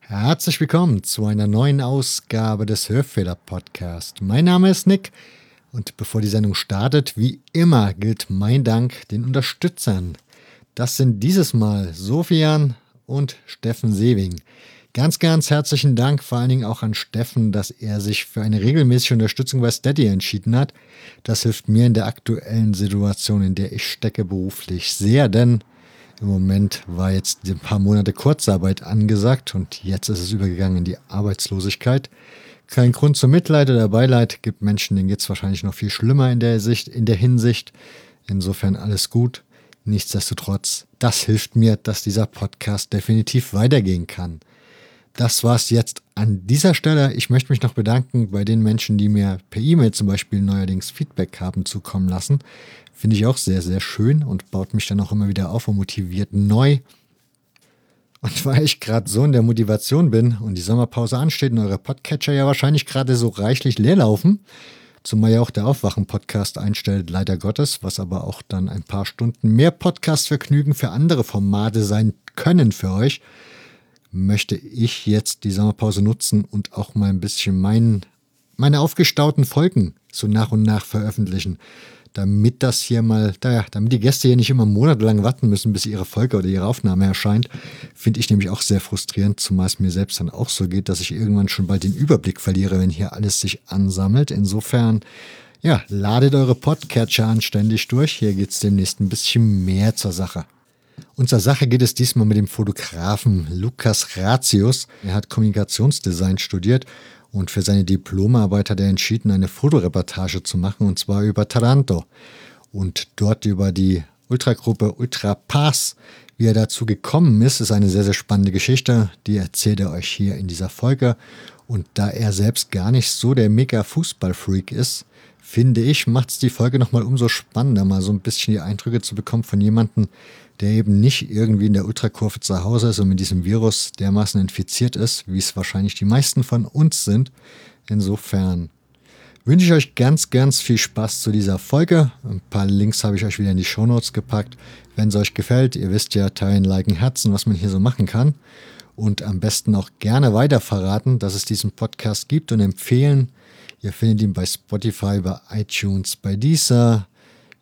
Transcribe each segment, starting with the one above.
Herzlich willkommen zu einer neuen Ausgabe des Hörfehler Podcast. Mein Name ist Nick und bevor die Sendung startet, wie immer gilt mein Dank den Unterstützern. Das sind dieses Mal Sofian und Steffen Sewing. Ganz, ganz herzlichen Dank vor allen Dingen auch an Steffen, dass er sich für eine regelmäßige Unterstützung bei Steady entschieden hat. Das hilft mir in der aktuellen Situation, in der ich stecke beruflich sehr, denn im Moment war jetzt ein paar Monate Kurzarbeit angesagt und jetzt ist es übergegangen in die Arbeitslosigkeit. Kein Grund zum Mitleid oder Beileid, gibt Menschen, denen geht es wahrscheinlich noch viel schlimmer in der, Sicht, in der Hinsicht. Insofern alles gut. Nichtsdestotrotz, das hilft mir, dass dieser Podcast definitiv weitergehen kann. Das war's jetzt an dieser Stelle. Ich möchte mich noch bedanken bei den Menschen, die mir per E-Mail zum Beispiel neuerdings Feedback haben zukommen lassen. Finde ich auch sehr, sehr schön und baut mich dann auch immer wieder auf und motiviert neu. Und weil ich gerade so in der Motivation bin und die Sommerpause ansteht und eure Podcatcher ja wahrscheinlich gerade so reichlich leer laufen, zumal ja auch der Aufwachen-Podcast einstellt, leider Gottes, was aber auch dann ein paar Stunden mehr Podcast-Vergnügen für andere Formate sein können für euch, möchte ich jetzt die Sommerpause nutzen und auch mal ein bisschen mein, meine aufgestauten Folgen so nach und nach veröffentlichen. Damit das hier mal, naja, damit die Gäste hier nicht immer monatelang warten müssen, bis ihre Folge oder ihre Aufnahme erscheint, finde ich nämlich auch sehr frustrierend, zumal es mir selbst dann auch so geht, dass ich irgendwann schon bald den Überblick verliere, wenn hier alles sich ansammelt. Insofern, ja, ladet eure Podcatcher anständig durch. Hier geht es demnächst ein bisschen mehr zur Sache. Unserer Sache geht es diesmal mit dem Fotografen Lukas Ratius. Er hat Kommunikationsdesign studiert und für seine Diplomarbeit hat er entschieden, eine Fotoreportage zu machen und zwar über Taranto und dort über die Ultragruppe Ultra Pass. Wie er dazu gekommen ist, ist eine sehr, sehr spannende Geschichte. Die erzählt er euch hier in dieser Folge. Und da er selbst gar nicht so der mega Fußballfreak ist, finde ich, macht es die Folge nochmal umso spannender, mal so ein bisschen die Eindrücke zu bekommen von jemandem, der eben nicht irgendwie in der Ultrakurve zu Hause ist und mit diesem Virus dermaßen infiziert ist, wie es wahrscheinlich die meisten von uns sind. Insofern wünsche ich euch ganz, ganz viel Spaß zu dieser Folge. Ein paar Links habe ich euch wieder in die Shownotes gepackt. Wenn es euch gefällt, ihr wisst ja, teilen, liken, herzen, was man hier so machen kann. Und am besten auch gerne weiter verraten, dass es diesen Podcast gibt und empfehlen. Ihr findet ihn bei Spotify, bei iTunes, bei Deezer,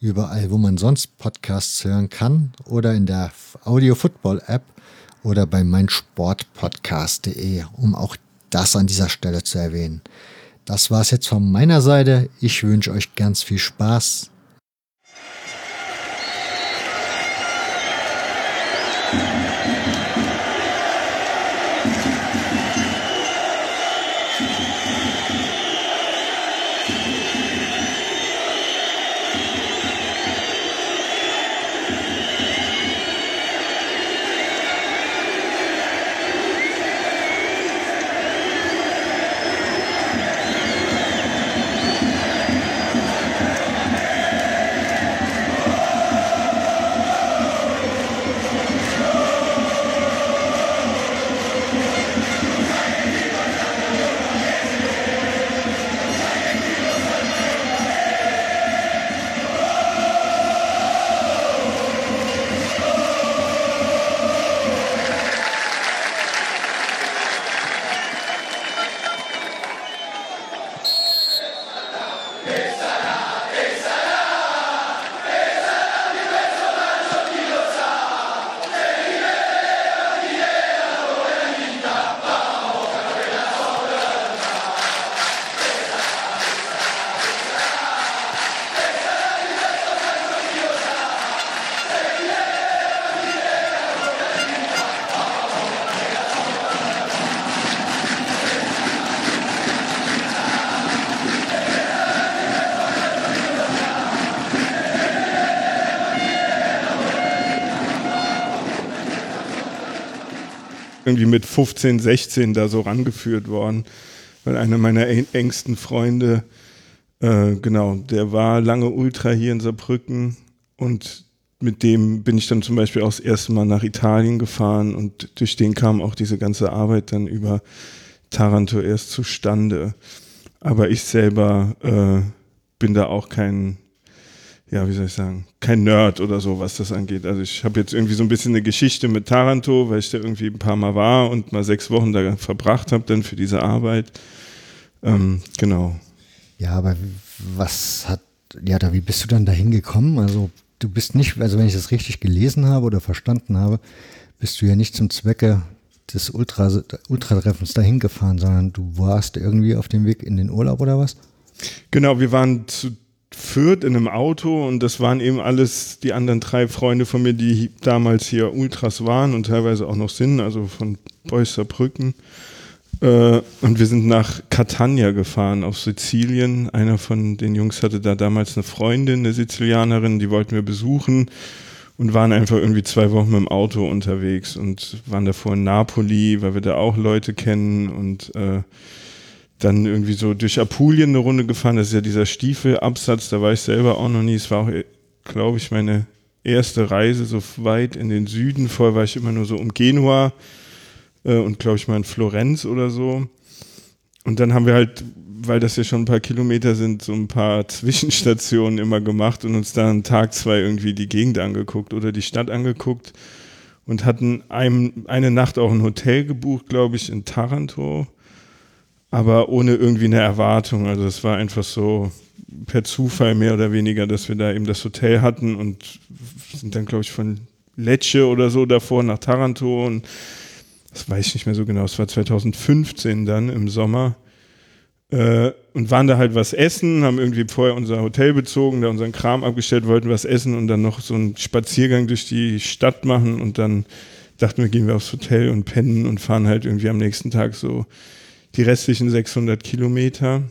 überall, wo man sonst Podcasts hören kann oder in der Audio Football App oder bei meinsportpodcast.de, um auch das an dieser Stelle zu erwähnen. Das war es jetzt von meiner Seite. Ich wünsche euch ganz viel Spaß. Irgendwie mit 15, 16 da so rangeführt worden, weil einer meiner engsten Freunde, äh, genau, der war lange Ultra hier in Saarbrücken und mit dem bin ich dann zum Beispiel auch das erste Mal nach Italien gefahren und durch den kam auch diese ganze Arbeit dann über Taranto erst zustande. Aber ich selber äh, bin da auch kein ja, wie soll ich sagen, kein Nerd oder so, was das angeht. Also ich habe jetzt irgendwie so ein bisschen eine Geschichte mit Taranto, weil ich da irgendwie ein paar Mal war und mal sechs Wochen da verbracht habe dann für diese Arbeit. Ähm, genau. Ja, aber was hat, ja, da, wie bist du dann da hingekommen? Also du bist nicht, also wenn ich das richtig gelesen habe oder verstanden habe, bist du ja nicht zum Zwecke des Ultra, Ultratreffens dahin gefahren, sondern du warst irgendwie auf dem Weg in den Urlaub oder was? Genau, wir waren zu Fürth in einem Auto und das waren eben alles die anderen drei Freunde von mir, die damals hier Ultras waren und teilweise auch noch sind, also von Beusser Brücken. Äh, und wir sind nach Catania gefahren auf Sizilien. Einer von den Jungs hatte da damals eine Freundin, eine Sizilianerin, die wollten wir besuchen und waren einfach irgendwie zwei Wochen mit dem Auto unterwegs und waren davor in Napoli, weil wir da auch Leute kennen und äh, dann irgendwie so durch Apulien eine Runde gefahren. Das ist ja dieser Stiefelabsatz, da war ich selber auch noch nie. Es war auch, glaube ich, meine erste Reise so weit in den Süden. Vorher war ich immer nur so um Genua äh, und glaube ich mal in Florenz oder so. Und dann haben wir halt, weil das ja schon ein paar Kilometer sind, so ein paar Zwischenstationen immer gemacht und uns dann Tag zwei irgendwie die Gegend angeguckt oder die Stadt angeguckt und hatten einem, eine Nacht auch ein Hotel gebucht, glaube ich, in Taranto aber ohne irgendwie eine Erwartung. Also es war einfach so per Zufall mehr oder weniger, dass wir da eben das Hotel hatten und sind dann, glaube ich, von Lecce oder so davor nach Taranto und das weiß ich nicht mehr so genau, es war 2015 dann im Sommer äh, und waren da halt was essen, haben irgendwie vorher unser Hotel bezogen, da unseren Kram abgestellt, wollten was essen und dann noch so einen Spaziergang durch die Stadt machen und dann dachten wir, gehen wir aufs Hotel und pennen und fahren halt irgendwie am nächsten Tag so die restlichen 600 Kilometer.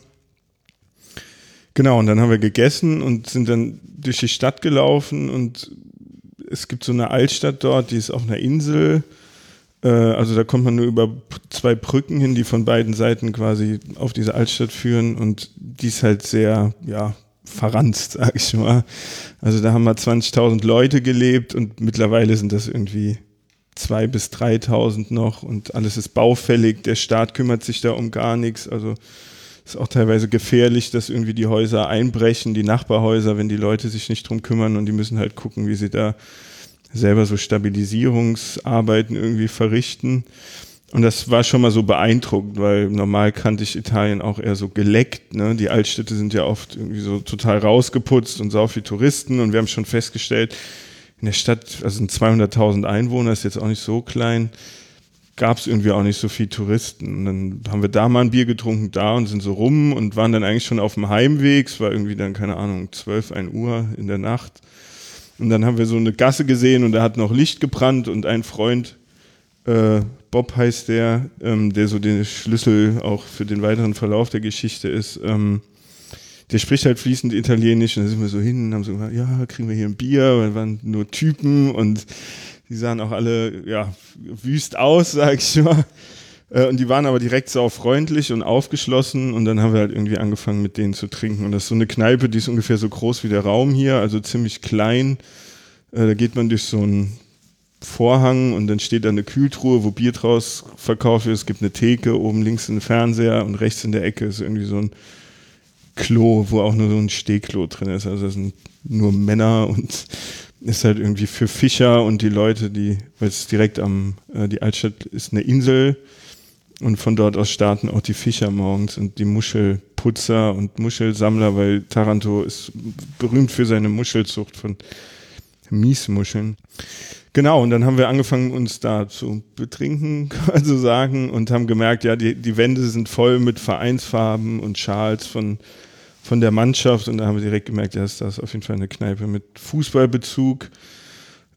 Genau, und dann haben wir gegessen und sind dann durch die Stadt gelaufen und es gibt so eine Altstadt dort, die ist auf einer Insel. Äh, also da kommt man nur über zwei Brücken hin, die von beiden Seiten quasi auf diese Altstadt führen und die ist halt sehr, ja, verranzt, sag ich mal. Also da haben mal 20.000 Leute gelebt und mittlerweile sind das irgendwie 2.000 bis 3.000 noch und alles ist baufällig. Der Staat kümmert sich da um gar nichts. Also ist auch teilweise gefährlich, dass irgendwie die Häuser einbrechen, die Nachbarhäuser, wenn die Leute sich nicht drum kümmern und die müssen halt gucken, wie sie da selber so Stabilisierungsarbeiten irgendwie verrichten. Und das war schon mal so beeindruckend, weil normal kannte ich Italien auch eher so geleckt. Ne? Die Altstädte sind ja oft irgendwie so total rausgeputzt und sau viel Touristen. Und wir haben schon festgestellt, in der Stadt, also sind 200.000 Einwohner, ist jetzt auch nicht so klein, gab es irgendwie auch nicht so viel Touristen. Und dann haben wir da mal ein Bier getrunken, da und sind so rum und waren dann eigentlich schon auf dem Heimweg. Es war irgendwie dann, keine Ahnung, 12, 1 Uhr in der Nacht. Und dann haben wir so eine Gasse gesehen und da hat noch Licht gebrannt und ein Freund, äh, Bob heißt der, ähm, der so den Schlüssel auch für den weiteren Verlauf der Geschichte ist, ähm, der spricht halt fließend Italienisch und da sind wir so hin und haben so gesagt, ja, kriegen wir hier ein Bier, weil waren nur Typen und die sahen auch alle, ja, wüst aus, sag ich mal. Äh, und die waren aber direkt sau freundlich und aufgeschlossen und dann haben wir halt irgendwie angefangen mit denen zu trinken. Und das ist so eine Kneipe, die ist ungefähr so groß wie der Raum hier, also ziemlich klein. Äh, da geht man durch so einen Vorhang und dann steht da eine Kühltruhe, wo Bier draus verkauft wird. Es gibt eine Theke, oben links ein Fernseher und rechts in der Ecke ist irgendwie so ein Klo, wo auch nur so ein Stehklo drin ist. Also das sind nur Männer und ist halt irgendwie für Fischer und die Leute, die, weil es direkt am, äh, die Altstadt ist eine Insel und von dort aus starten auch die Fischer morgens und die Muschelputzer und Muschelsammler, weil Taranto ist berühmt für seine Muschelzucht von Miesmuscheln. Genau, und dann haben wir angefangen, uns da zu betrinken, kann man so sagen, und haben gemerkt, ja, die, die Wände sind voll mit Vereinsfarben und Schals von von der Mannschaft und da haben wir direkt gemerkt, ja, ist das auf jeden Fall eine Kneipe mit Fußballbezug.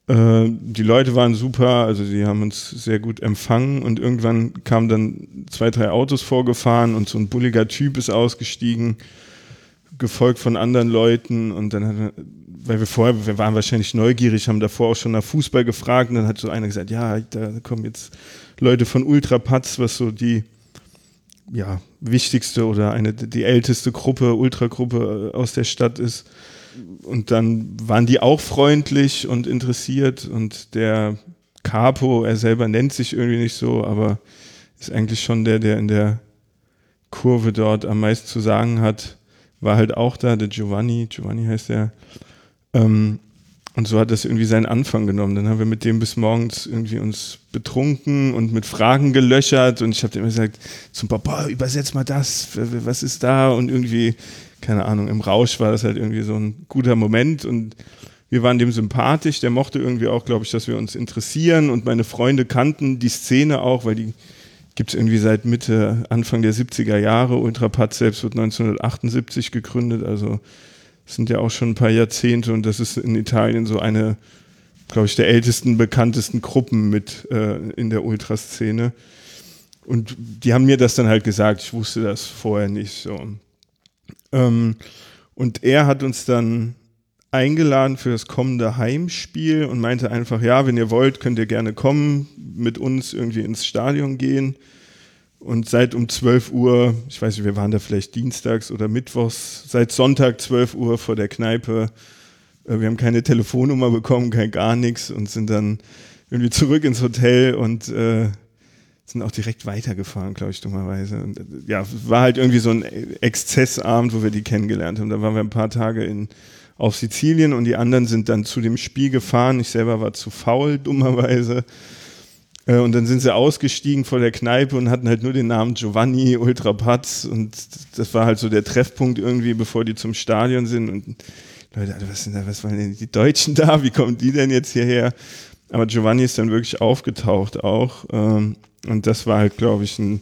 Äh, die Leute waren super, also sie haben uns sehr gut empfangen und irgendwann kamen dann zwei, drei Autos vorgefahren und so ein bulliger Typ ist ausgestiegen, gefolgt von anderen Leuten und dann hat, weil wir vorher, wir waren wahrscheinlich neugierig, haben davor auch schon nach Fußball gefragt und dann hat so einer gesagt, ja, da kommen jetzt Leute von Ultrapatz, was so die ja, wichtigste oder eine die älteste Gruppe, Ultragruppe äh, aus der Stadt ist. Und dann waren die auch freundlich und interessiert und der Capo, er selber nennt sich irgendwie nicht so, aber ist eigentlich schon der, der in der Kurve dort am meisten zu sagen hat, war halt auch da, der Giovanni, Giovanni heißt der. Ähm, und so hat das irgendwie seinen Anfang genommen. Dann haben wir mit dem bis morgens irgendwie uns betrunken und mit Fragen gelöchert und ich habe immer gesagt, zum Papa, übersetz mal das, was ist da? Und irgendwie, keine Ahnung, im Rausch war das halt irgendwie so ein guter Moment und wir waren dem sympathisch, der mochte irgendwie auch, glaube ich, dass wir uns interessieren und meine Freunde kannten die Szene auch, weil die gibt es irgendwie seit Mitte, Anfang der 70er Jahre. Ultrapat selbst wird 1978 gegründet, also sind ja auch schon ein paar Jahrzehnte und das ist in Italien so eine, glaube ich, der ältesten, bekanntesten Gruppen mit äh, in der Ultraszene. Und die haben mir das dann halt gesagt, ich wusste das vorher nicht so. Ähm, und er hat uns dann eingeladen für das kommende Heimspiel und meinte einfach, ja, wenn ihr wollt, könnt ihr gerne kommen, mit uns irgendwie ins Stadion gehen. Und seit um 12 Uhr, ich weiß nicht, wir waren da vielleicht dienstags oder mittwochs, seit Sonntag 12 Uhr vor der Kneipe. Äh, wir haben keine Telefonnummer bekommen, kein gar nichts und sind dann irgendwie zurück ins Hotel und äh, sind auch direkt weitergefahren, glaube ich, dummerweise. Und äh, ja, war halt irgendwie so ein Exzessabend, wo wir die kennengelernt haben. Da waren wir ein paar Tage in, auf Sizilien und die anderen sind dann zu dem Spiel gefahren. Ich selber war zu faul, dummerweise. Äh, und dann sind sie ausgestiegen vor der Kneipe und hatten halt nur den Namen Giovanni Ultrapatz und das war halt so der Treffpunkt irgendwie, bevor die zum Stadion sind. Und Leute, was sind da, was waren denn die Deutschen da? Wie kommen die denn jetzt hierher? Aber Giovanni ist dann wirklich aufgetaucht auch. Ähm, und das war halt, glaube ich, ein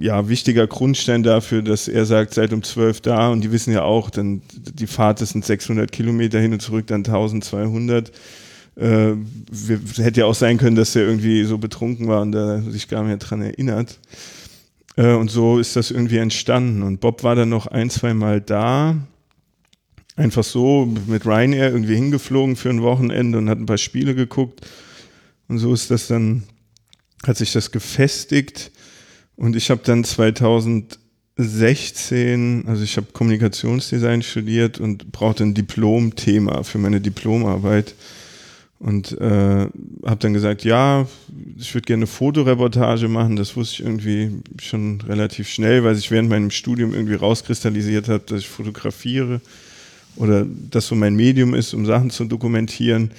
ja, wichtiger Grundstein dafür, dass er sagt, seid um zwölf da und die wissen ja auch, dann die Fahrt ist 600 Kilometer hin und zurück, dann 1200 äh, wir, hätte ja auch sein können, dass er irgendwie so betrunken war und da sich gar nicht mehr dran erinnert. Äh, und so ist das irgendwie entstanden. Und Bob war dann noch ein, zwei Mal da. Einfach so mit Ryanair irgendwie hingeflogen für ein Wochenende und hat ein paar Spiele geguckt. Und so ist das dann, hat sich das gefestigt. Und ich habe dann 2016, also ich habe Kommunikationsdesign studiert und brauchte ein Diplomthema für meine Diplomarbeit. Und äh, habe dann gesagt, ja, ich würde gerne eine Fotoreportage machen. Das wusste ich irgendwie schon relativ schnell, weil sich während meinem Studium irgendwie rauskristallisiert hat, dass ich fotografiere oder das so mein Medium ist, um Sachen zu dokumentieren.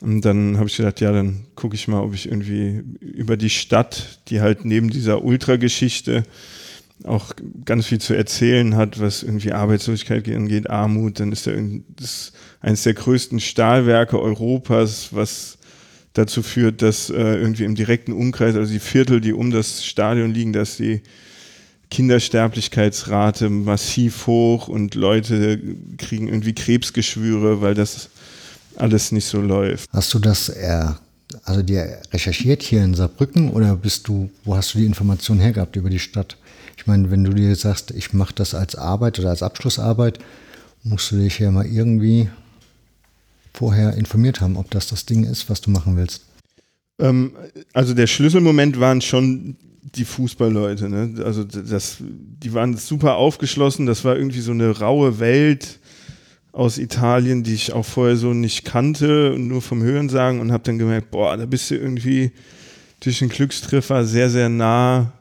Und dann habe ich gedacht, ja, dann gucke ich mal, ob ich irgendwie über die Stadt, die halt neben dieser Ultrageschichte auch ganz viel zu erzählen hat, was irgendwie Arbeitslosigkeit angeht, Armut, dann ist da das eines der größten Stahlwerke Europas, was dazu führt, dass äh, irgendwie im direkten Umkreis, also die Viertel, die um das Stadion liegen, dass die Kindersterblichkeitsrate massiv hoch und Leute kriegen irgendwie Krebsgeschwüre, weil das alles nicht so läuft. Hast du das eher, also dir recherchiert hier in Saarbrücken oder bist du, wo hast du die Information hergehabt über die Stadt? Ich meine, wenn du dir sagst, ich mache das als Arbeit oder als Abschlussarbeit, musst du dich ja mal irgendwie vorher informiert haben, ob das das Ding ist, was du machen willst? Ähm, also der Schlüsselmoment waren schon die Fußballleute. Ne? Also das, die waren super aufgeschlossen. Das war irgendwie so eine raue Welt aus Italien, die ich auch vorher so nicht kannte, nur vom Hören sagen und habe dann gemerkt, boah, da bist du irgendwie durch einen Glückstreffer sehr, sehr nah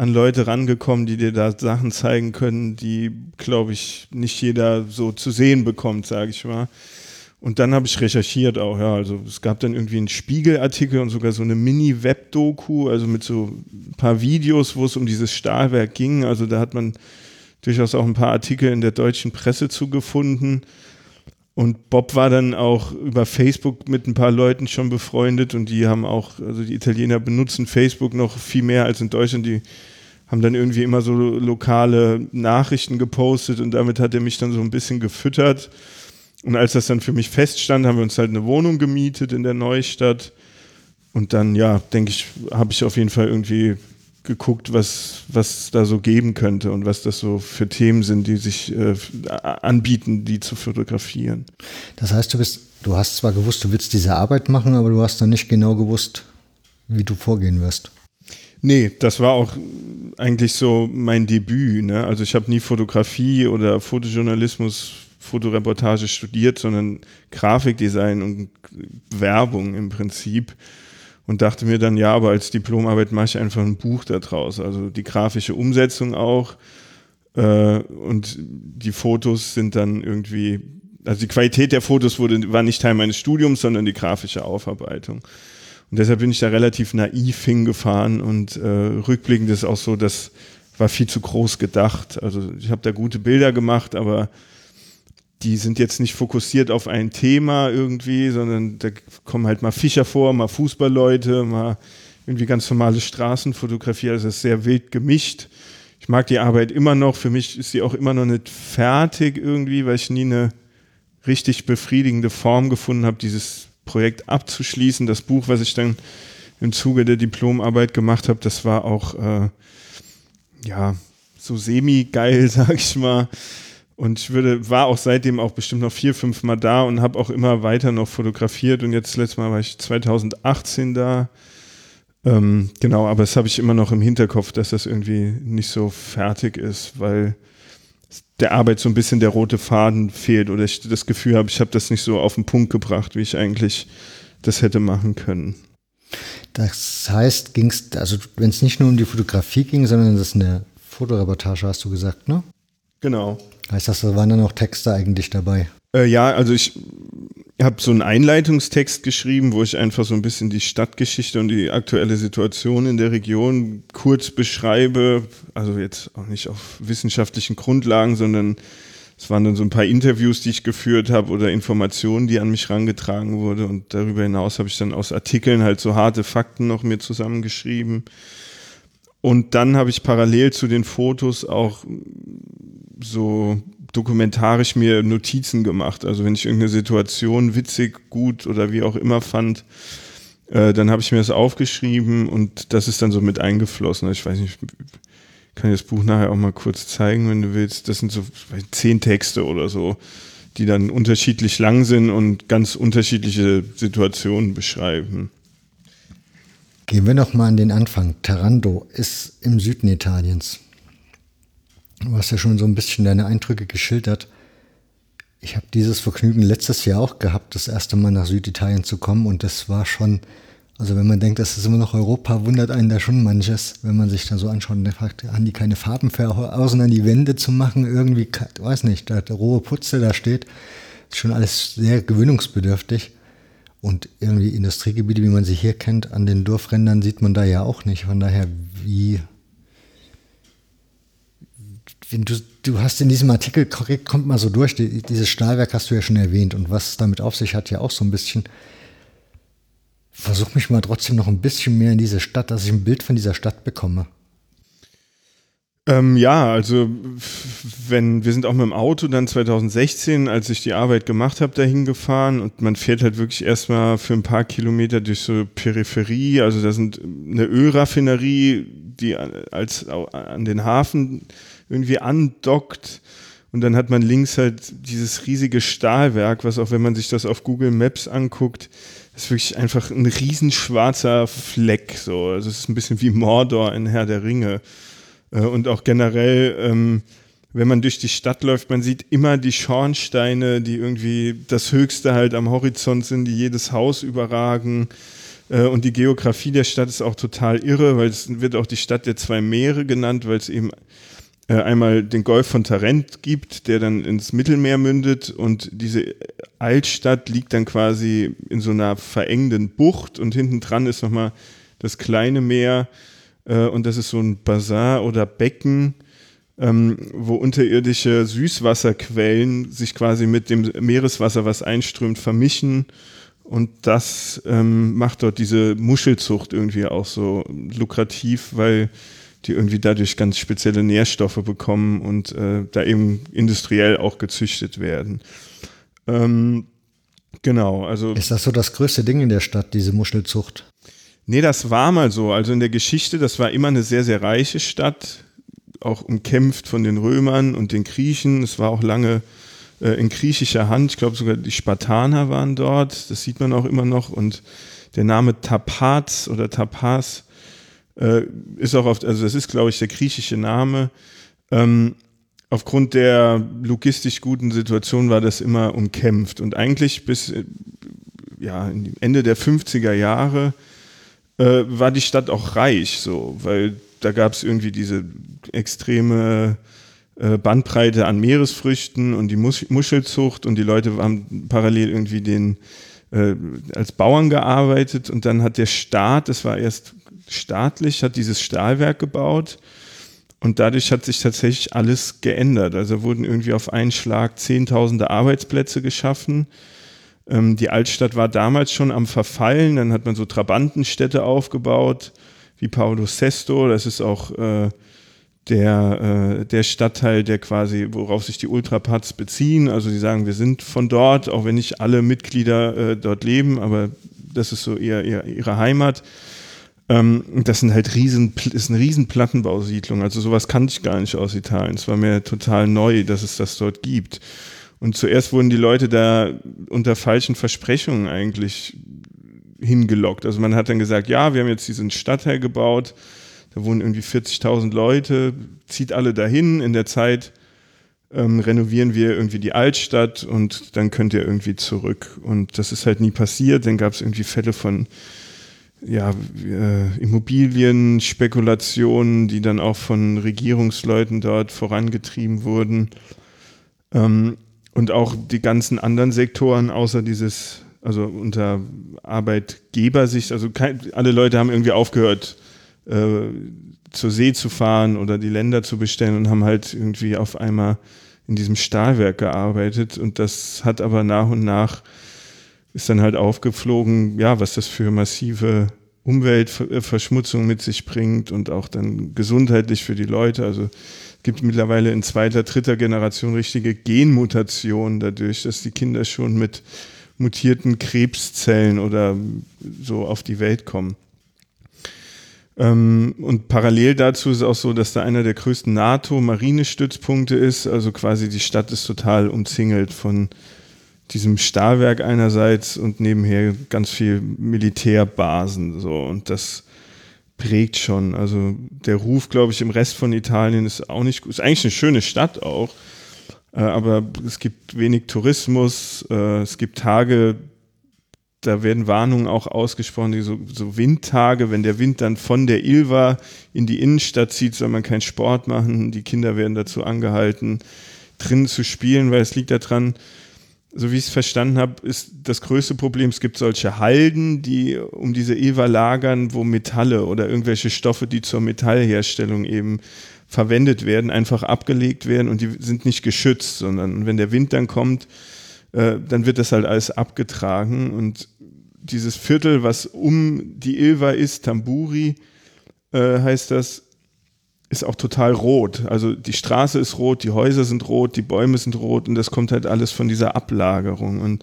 an Leute rangekommen, die dir da Sachen zeigen können, die, glaube ich, nicht jeder so zu sehen bekommt, sage ich mal. Und dann habe ich recherchiert auch, ja, also es gab dann irgendwie einen Spiegelartikel und sogar so eine Mini-Web-Doku, also mit so ein paar Videos, wo es um dieses Stahlwerk ging. Also da hat man durchaus auch ein paar Artikel in der deutschen Presse zugefunden. Und Bob war dann auch über Facebook mit ein paar Leuten schon befreundet und die haben auch, also die Italiener benutzen Facebook noch viel mehr als in Deutschland. Die haben dann irgendwie immer so lokale Nachrichten gepostet und damit hat er mich dann so ein bisschen gefüttert. Und als das dann für mich feststand, haben wir uns halt eine Wohnung gemietet in der Neustadt. Und dann, ja, denke ich, habe ich auf jeden Fall irgendwie geguckt, was, was da so geben könnte und was das so für Themen sind, die sich äh, anbieten, die zu fotografieren. Das heißt, du bist, du hast zwar gewusst, du willst diese Arbeit machen, aber du hast dann nicht genau gewusst, wie du vorgehen wirst. Nee, das war auch eigentlich so mein Debüt. Ne? Also ich habe nie Fotografie oder Fotojournalismus Fotoreportage studiert, sondern Grafikdesign und Werbung im Prinzip. Und dachte mir dann, ja, aber als Diplomarbeit mache ich einfach ein Buch daraus. Also die grafische Umsetzung auch. Äh, und die Fotos sind dann irgendwie, also die Qualität der Fotos wurde, war nicht Teil meines Studiums, sondern die grafische Aufarbeitung. Und deshalb bin ich da relativ naiv hingefahren und äh, rückblickend ist auch so, das war viel zu groß gedacht. Also ich habe da gute Bilder gemacht, aber die sind jetzt nicht fokussiert auf ein Thema irgendwie, sondern da kommen halt mal Fischer vor, mal Fußballleute, mal irgendwie ganz normale Straßenfotografie. Also es ist sehr wild gemischt. Ich mag die Arbeit immer noch. Für mich ist sie auch immer noch nicht fertig irgendwie, weil ich nie eine richtig befriedigende Form gefunden habe, dieses Projekt abzuschließen. Das Buch, was ich dann im Zuge der Diplomarbeit gemacht habe, das war auch äh, ja so semi-geil, sag ich mal. Und ich würde, war auch seitdem auch bestimmt noch vier, fünf Mal da und habe auch immer weiter noch fotografiert. Und jetzt letztes Mal war ich 2018 da. Ähm, genau, aber das habe ich immer noch im Hinterkopf, dass das irgendwie nicht so fertig ist, weil der Arbeit so ein bisschen der rote Faden fehlt oder ich das Gefühl habe, ich habe das nicht so auf den Punkt gebracht, wie ich eigentlich das hätte machen können. Das heißt, ging es, also wenn es nicht nur um die Fotografie ging, sondern das ist eine Fotoreportage, hast du gesagt, ne? Genau. Heißt das, da waren dann auch Texte eigentlich dabei? Äh, ja, also ich habe so einen Einleitungstext geschrieben, wo ich einfach so ein bisschen die Stadtgeschichte und die aktuelle Situation in der Region kurz beschreibe. Also jetzt auch nicht auf wissenschaftlichen Grundlagen, sondern es waren dann so ein paar Interviews, die ich geführt habe oder Informationen, die an mich rangetragen wurde. Und darüber hinaus habe ich dann aus Artikeln halt so harte Fakten noch mir zusammengeschrieben. Und dann habe ich parallel zu den Fotos auch so dokumentarisch mir Notizen gemacht. Also wenn ich irgendeine Situation witzig, gut oder wie auch immer fand, äh, dann habe ich mir das aufgeschrieben und das ist dann so mit eingeflossen. Ich weiß nicht, ich kann das Buch nachher auch mal kurz zeigen, wenn du willst. Das sind so zehn Texte oder so, die dann unterschiedlich lang sind und ganz unterschiedliche Situationen beschreiben. Gehen wir noch mal an den Anfang. Taranto ist im Süden Italiens. Du hast ja schon so ein bisschen deine Eindrücke geschildert. Ich habe dieses Vergnügen letztes Jahr auch gehabt, das erste Mal nach Süditalien zu kommen und das war schon, also wenn man denkt, das ist immer noch Europa, wundert einen da schon manches, wenn man sich da so anschaut und fragt, haben die keine Farben für außen an die Wände zu machen, irgendwie, weiß nicht, da der rohe Putze da steht, ist schon alles sehr gewöhnungsbedürftig. Und irgendwie Industriegebiete, wie man sie hier kennt, an den Dorfrändern sieht man da ja auch nicht. Von daher, wie du, du hast in diesem Artikel, kommt mal so durch, die, dieses Stahlwerk hast du ja schon erwähnt und was damit auf sich hat, ja auch so ein bisschen. Versuch mich mal trotzdem noch ein bisschen mehr in diese Stadt, dass ich ein Bild von dieser Stadt bekomme. Ähm, ja, also wenn wir sind auch mit dem Auto dann 2016, als ich die Arbeit gemacht habe, dahin gefahren und man fährt halt wirklich erstmal für ein paar Kilometer durch so Peripherie, also da sind eine Ölraffinerie, die als an den Hafen irgendwie andockt. Und dann hat man links halt dieses riesige Stahlwerk, was auch wenn man sich das auf Google Maps anguckt, ist wirklich einfach ein riesenschwarzer Fleck. So. Also es ist ein bisschen wie Mordor in Herr der Ringe. Äh, und auch generell, ähm, wenn man durch die Stadt läuft, man sieht immer die Schornsteine, die irgendwie das Höchste halt am Horizont sind, die jedes Haus überragen. Äh, und die Geografie der Stadt ist auch total irre, weil es wird auch die Stadt der zwei Meere genannt, weil es eben äh, einmal den Golf von Tarent gibt, der dann ins Mittelmeer mündet und diese Altstadt liegt dann quasi in so einer verengenden Bucht und hinten dran ist nochmal das kleine Meer äh, und das ist so ein Bazar oder Becken, ähm, wo unterirdische Süßwasserquellen sich quasi mit dem Meereswasser, was einströmt, vermischen. Und das ähm, macht dort diese Muschelzucht irgendwie auch so lukrativ, weil die irgendwie dadurch ganz spezielle Nährstoffe bekommen und äh, da eben industriell auch gezüchtet werden. Ähm, genau, also. Ist das so das größte Ding in der Stadt, diese Muschelzucht? Nee, das war mal so. Also in der Geschichte, das war immer eine sehr, sehr reiche Stadt, auch umkämpft von den Römern und den Griechen. Es war auch lange äh, in griechischer Hand. Ich glaube sogar die Spartaner waren dort. Das sieht man auch immer noch. Und der Name Tapaz oder Tapaz äh, ist auch oft, also das ist, glaube ich, der griechische Name. Ähm, aufgrund der logistisch guten Situation war das immer umkämpft. Und eigentlich bis äh, ja, Ende der 50er Jahre äh, war die Stadt auch reich, so, weil da gab es irgendwie diese extreme äh, Bandbreite an Meeresfrüchten und die Muschelzucht und die Leute haben parallel irgendwie den äh, als Bauern gearbeitet und dann hat der Staat, das war erst staatlich, hat dieses Stahlwerk gebaut und dadurch hat sich tatsächlich alles geändert. Also wurden irgendwie auf einen Schlag Zehntausende Arbeitsplätze geschaffen. Ähm, die Altstadt war damals schon am Verfallen, dann hat man so Trabantenstädte aufgebaut, wie Paolo Sesto, das ist auch äh, der, äh, der Stadtteil, der quasi, worauf sich die Ultrapats beziehen. Also sie sagen, wir sind von dort, auch wenn nicht alle Mitglieder äh, dort leben, aber das ist so eher, eher ihre Heimat. Ähm, das sind halt riesen, ist eine riesen Plattenbausiedlung. Also sowas kannte ich gar nicht aus Italien. Es war mir total neu, dass es das dort gibt. Und zuerst wurden die Leute da unter falschen Versprechungen eigentlich hingelockt. Also man hat dann gesagt, ja, wir haben jetzt diesen Stadtteil gebaut, da wohnen irgendwie 40.000 Leute, zieht alle dahin. In der Zeit ähm, renovieren wir irgendwie die Altstadt und dann könnt ihr irgendwie zurück. Und das ist halt nie passiert. Dann gab es irgendwie Fälle von ja, äh, Immobilienspekulationen, die dann auch von Regierungsleuten dort vorangetrieben wurden. Ähm, und auch die ganzen anderen Sektoren, außer dieses, also unter Arbeitgebersicht, also kein, alle Leute haben irgendwie aufgehört, äh, zur See zu fahren oder die Länder zu bestellen und haben halt irgendwie auf einmal in diesem Stahlwerk gearbeitet und das hat aber nach und nach ist dann halt aufgeflogen, ja, was das für massive Umweltverschmutzung mit sich bringt und auch dann gesundheitlich für die Leute. Also es gibt mittlerweile in zweiter, dritter Generation richtige Genmutationen dadurch, dass die Kinder schon mit mutierten Krebszellen oder so auf die Welt kommen. Ähm, und parallel dazu ist auch so, dass da einer der größten NATO-Marinestützpunkte ist. Also quasi die Stadt ist total umzingelt von diesem Stahlwerk einerseits und nebenher ganz viel Militärbasen. So. Und das prägt schon. Also der Ruf, glaube ich, im Rest von Italien ist auch nicht gut. Ist eigentlich eine schöne Stadt auch. Äh, aber es gibt wenig Tourismus. Äh, es gibt Tage, da werden Warnungen auch ausgesprochen, die so, so, Windtage, wenn der Wind dann von der Ilva in die Innenstadt zieht, soll man keinen Sport machen. Die Kinder werden dazu angehalten, drinnen zu spielen, weil es liegt daran, so wie ich es verstanden habe, ist das größte Problem, es gibt solche Halden, die um diese Ilva lagern, wo Metalle oder irgendwelche Stoffe, die zur Metallherstellung eben verwendet werden, einfach abgelegt werden und die sind nicht geschützt, sondern wenn der Wind dann kommt, äh, dann wird das halt alles abgetragen und dieses Viertel, was um die Ilva ist, Tamburi äh, heißt das, ist auch total rot. Also die Straße ist rot, die Häuser sind rot, die Bäume sind rot und das kommt halt alles von dieser Ablagerung. Und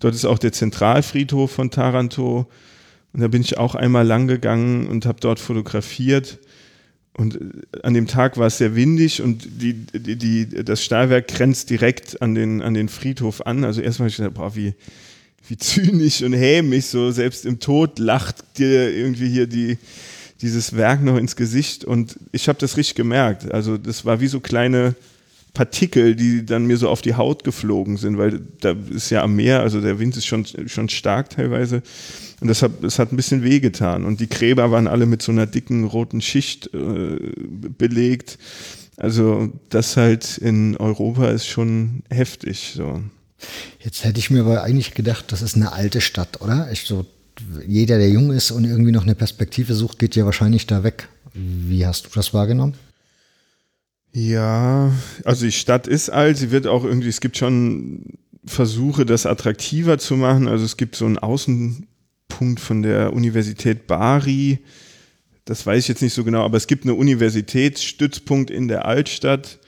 dort ist auch der Zentralfriedhof von Taranto. Und da bin ich auch einmal lang gegangen und habe dort fotografiert. Und äh, an dem Tag war es sehr windig und die, die, die, das Stahlwerk grenzt direkt an den, an den Friedhof an. Also erstmal habe ich gedacht, boah, wie, wie zynisch und hämisch, so selbst im Tod lacht dir irgendwie hier die, dieses Werk noch ins Gesicht. Und ich habe das richtig gemerkt. Also das war wie so kleine Partikel, die dann mir so auf die Haut geflogen sind, weil da ist ja am Meer, also der Wind ist schon, schon stark teilweise. Und das hat, das hat ein bisschen wehgetan. Und die Gräber waren alle mit so einer dicken roten Schicht äh, belegt. Also das halt in Europa ist schon heftig. So. Jetzt hätte ich mir aber eigentlich gedacht, das ist eine alte Stadt, oder? Ich so, jeder, der jung ist und irgendwie noch eine Perspektive sucht, geht ja wahrscheinlich da weg. Wie hast du das wahrgenommen? Ja, also die Stadt ist alt, sie wird auch irgendwie, es gibt schon Versuche, das attraktiver zu machen. Also es gibt so einen Außenpunkt von der Universität Bari, das weiß ich jetzt nicht so genau, aber es gibt einen Universitätsstützpunkt in der Altstadt.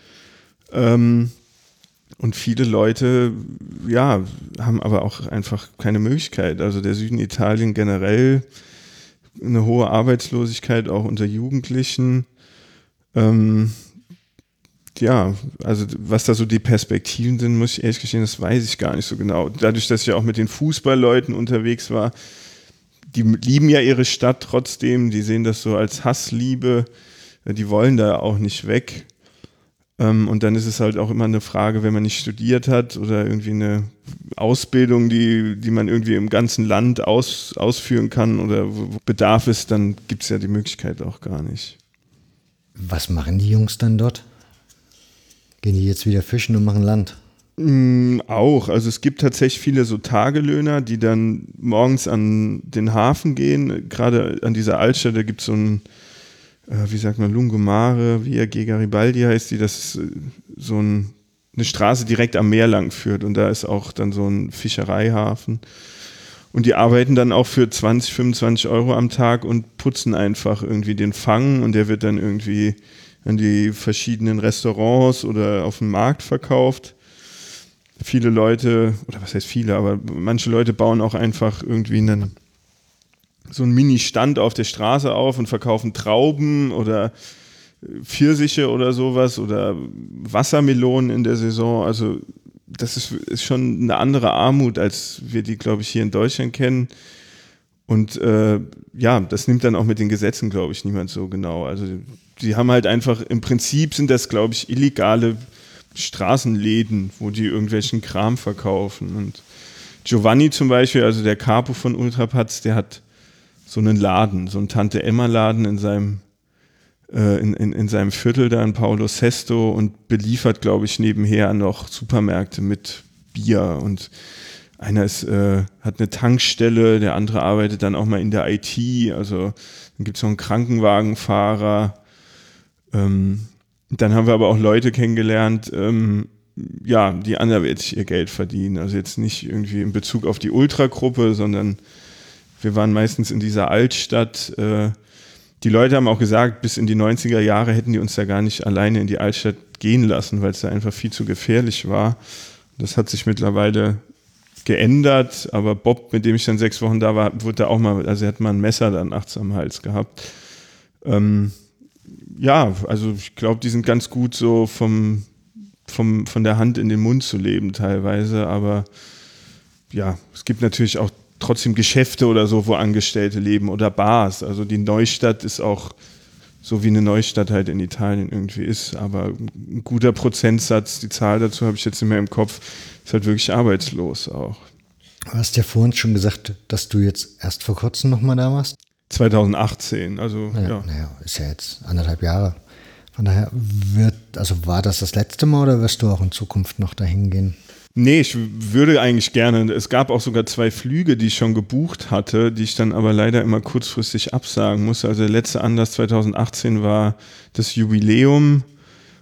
Ähm, und viele Leute, ja, haben aber auch einfach keine Möglichkeit. Also der Süden Italien generell eine hohe Arbeitslosigkeit auch unter Jugendlichen. Ähm, ja, also was da so die Perspektiven sind, muss ich ehrlich gestehen, das weiß ich gar nicht so genau. Dadurch, dass ich auch mit den Fußballleuten unterwegs war, die lieben ja ihre Stadt trotzdem, die sehen das so als Hassliebe, die wollen da auch nicht weg. Ähm, und dann ist es halt auch immer eine Frage, wenn man nicht studiert hat oder irgendwie eine Ausbildung, die, die man irgendwie im ganzen Land aus, ausführen kann oder wo Bedarf ist, dann gibt es ja die Möglichkeit auch gar nicht. Was machen die Jungs dann dort? Gehen die jetzt wieder fischen und machen Land? Mm, auch. Also es gibt tatsächlich viele so Tagelöhner, die dann morgens an den Hafen gehen. Gerade an dieser Altstadt, da gibt es so ein, äh, wie sagt man, Lungomare, Via. Garibaldi heißt die, das ist äh, so ein, eine Straße direkt am Meer lang führt und da ist auch dann so ein Fischereihafen. Und die arbeiten dann auch für 20, 25 Euro am Tag und putzen einfach irgendwie den Fang und der wird dann irgendwie an die verschiedenen Restaurants oder auf dem Markt verkauft viele Leute, oder was heißt viele, aber manche Leute bauen auch einfach irgendwie einen, so einen Mini-Stand auf der Straße auf und verkaufen Trauben oder Pfirsiche oder sowas oder Wassermelonen in der Saison. Also das ist, ist schon eine andere Armut, als wir die, glaube ich, hier in Deutschland kennen. Und äh, ja, das nimmt dann auch mit den Gesetzen, glaube ich, niemand so genau. Also die haben halt einfach, im Prinzip sind das, glaube ich, illegale Straßenläden, wo die irgendwelchen Kram verkaufen. Und Giovanni zum Beispiel, also der Capo von Ultrapatz, der hat so einen Laden, so einen Tante-Emma-Laden in seinem äh, in, in, in seinem Viertel da in Paulo Sesto und beliefert, glaube ich, nebenher noch Supermärkte mit Bier und einer ist, äh, hat eine Tankstelle, der andere arbeitet dann auch mal in der IT, also dann gibt es noch einen Krankenwagenfahrer. Ähm, dann haben wir aber auch Leute kennengelernt, ähm, ja, die anderweitig ihr Geld verdienen. Also jetzt nicht irgendwie in Bezug auf die Ultragruppe, sondern wir waren meistens in dieser Altstadt. Äh, die Leute haben auch gesagt, bis in die 90er Jahre hätten die uns da gar nicht alleine in die Altstadt gehen lassen, weil es da einfach viel zu gefährlich war. Das hat sich mittlerweile geändert, aber Bob, mit dem ich dann sechs Wochen da war, wurde da auch mal, also er hat mal ein Messer dann nachts am Hals gehabt. Ähm, ja, also ich glaube, die sind ganz gut so vom, vom, von der Hand in den Mund zu leben teilweise, aber ja, es gibt natürlich auch trotzdem Geschäfte oder so, wo Angestellte leben oder Bars. Also die Neustadt ist auch so wie eine Neustadt halt in Italien irgendwie ist, aber ein guter Prozentsatz, die Zahl dazu habe ich jetzt nicht mehr im Kopf, ist halt wirklich arbeitslos auch. Du hast ja vorhin schon gesagt, dass du jetzt erst vor kurzem nochmal da warst. 2018, also ja. ja. Naja, ist ja jetzt anderthalb Jahre. Von daher wird, also war das das letzte Mal oder wirst du auch in Zukunft noch dahin gehen? Nee, ich würde eigentlich gerne. Es gab auch sogar zwei Flüge, die ich schon gebucht hatte, die ich dann aber leider immer kurzfristig absagen muss. Also der letzte Anlass 2018 war das Jubiläum.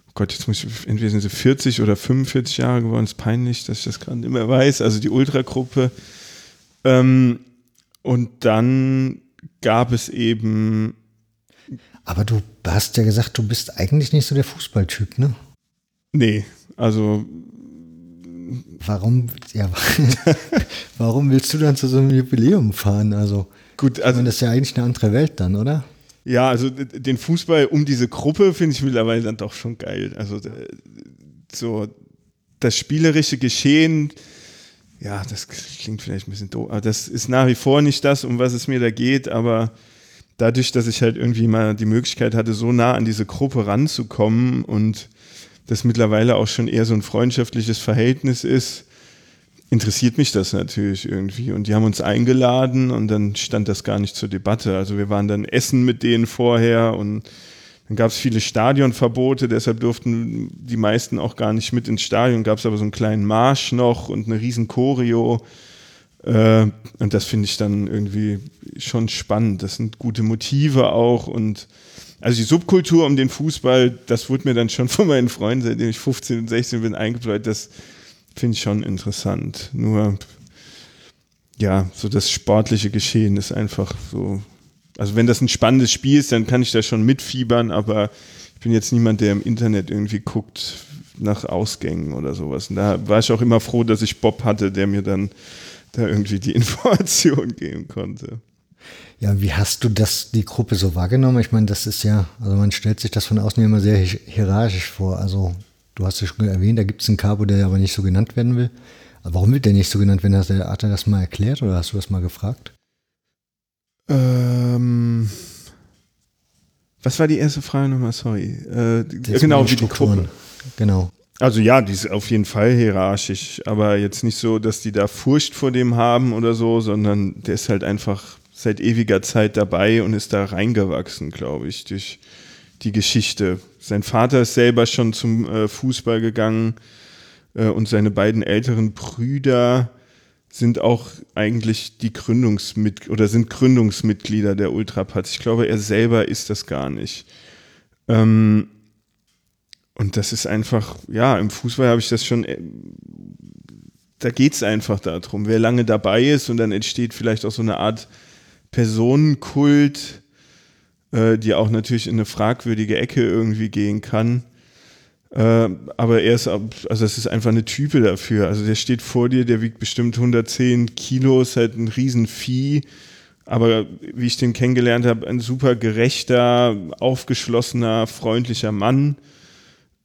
Oh Gott, jetzt muss ich, entweder sind sie 40 oder 45 Jahre geworden. Ist peinlich, dass ich das gerade nicht mehr weiß. Also die Ultragruppe. Ähm, und dann gab es eben. Aber du hast ja gesagt, du bist eigentlich nicht so der Fußballtyp, ne? Nee, also. Warum, ja, warum willst du dann zu so einem Jubiläum fahren? Also, gut, also. das ist ja eigentlich eine andere Welt dann, oder? Ja, also den Fußball um diese Gruppe finde ich mittlerweile dann doch schon geil. Also so das spielerische Geschehen ja, das klingt vielleicht ein bisschen doof, aber das ist nach wie vor nicht das, um was es mir da geht, aber dadurch, dass ich halt irgendwie mal die Möglichkeit hatte, so nah an diese Gruppe ranzukommen und das mittlerweile auch schon eher so ein freundschaftliches Verhältnis ist, interessiert mich das natürlich irgendwie. Und die haben uns eingeladen und dann stand das gar nicht zur Debatte. Also wir waren dann essen mit denen vorher und dann gab es viele Stadionverbote, deshalb durften die meisten auch gar nicht mit ins Stadion. Gab es aber so einen kleinen Marsch noch und eine riesen Choreo. Äh, und das finde ich dann irgendwie schon spannend. Das sind gute Motive auch und also die Subkultur um den Fußball, das wurde mir dann schon von meinen Freunden, seitdem ich 15 und 16 bin, eingebläut. Das finde ich schon interessant. Nur, ja, so das sportliche Geschehen ist einfach so also wenn das ein spannendes Spiel ist, dann kann ich da schon mitfiebern, aber ich bin jetzt niemand, der im Internet irgendwie guckt nach Ausgängen oder sowas. Und da war ich auch immer froh, dass ich Bob hatte, der mir dann da irgendwie die Information geben konnte. Ja, wie hast du das, die Gruppe so wahrgenommen? Ich meine, das ist ja, also man stellt sich das von außen immer sehr hierarchisch vor. Also du hast ja schon erwähnt, da gibt es einen Cabo, der aber nicht so genannt werden will. Aber warum wird der nicht so genannt werden? Hat er das mal erklärt oder hast du das mal gefragt? Ähm, was war die erste Frage nochmal? Sorry. Äh, genau, wie die Gruppe. Genau. Also ja, die ist auf jeden Fall hierarchisch, aber jetzt nicht so, dass die da Furcht vor dem haben oder so, sondern der ist halt einfach seit ewiger Zeit dabei und ist da reingewachsen, glaube ich, durch die Geschichte. Sein Vater ist selber schon zum äh, Fußball gegangen äh, und seine beiden älteren Brüder sind auch eigentlich die Gründungsmitglieder oder sind Gründungsmitglieder der Ultrapaz. Ich glaube, er selber ist das gar nicht. Ähm, und das ist einfach, ja, im Fußball habe ich das schon, äh, da geht es einfach darum, wer lange dabei ist und dann entsteht vielleicht auch so eine Art Personenkult, äh, die auch natürlich in eine fragwürdige Ecke irgendwie gehen kann. Äh, aber er ist, also es ist einfach eine Type dafür. Also der steht vor dir, der wiegt bestimmt 110 Kilo, ist halt ein Riesenvieh. Aber wie ich den kennengelernt habe, ein super gerechter, aufgeschlossener, freundlicher Mann.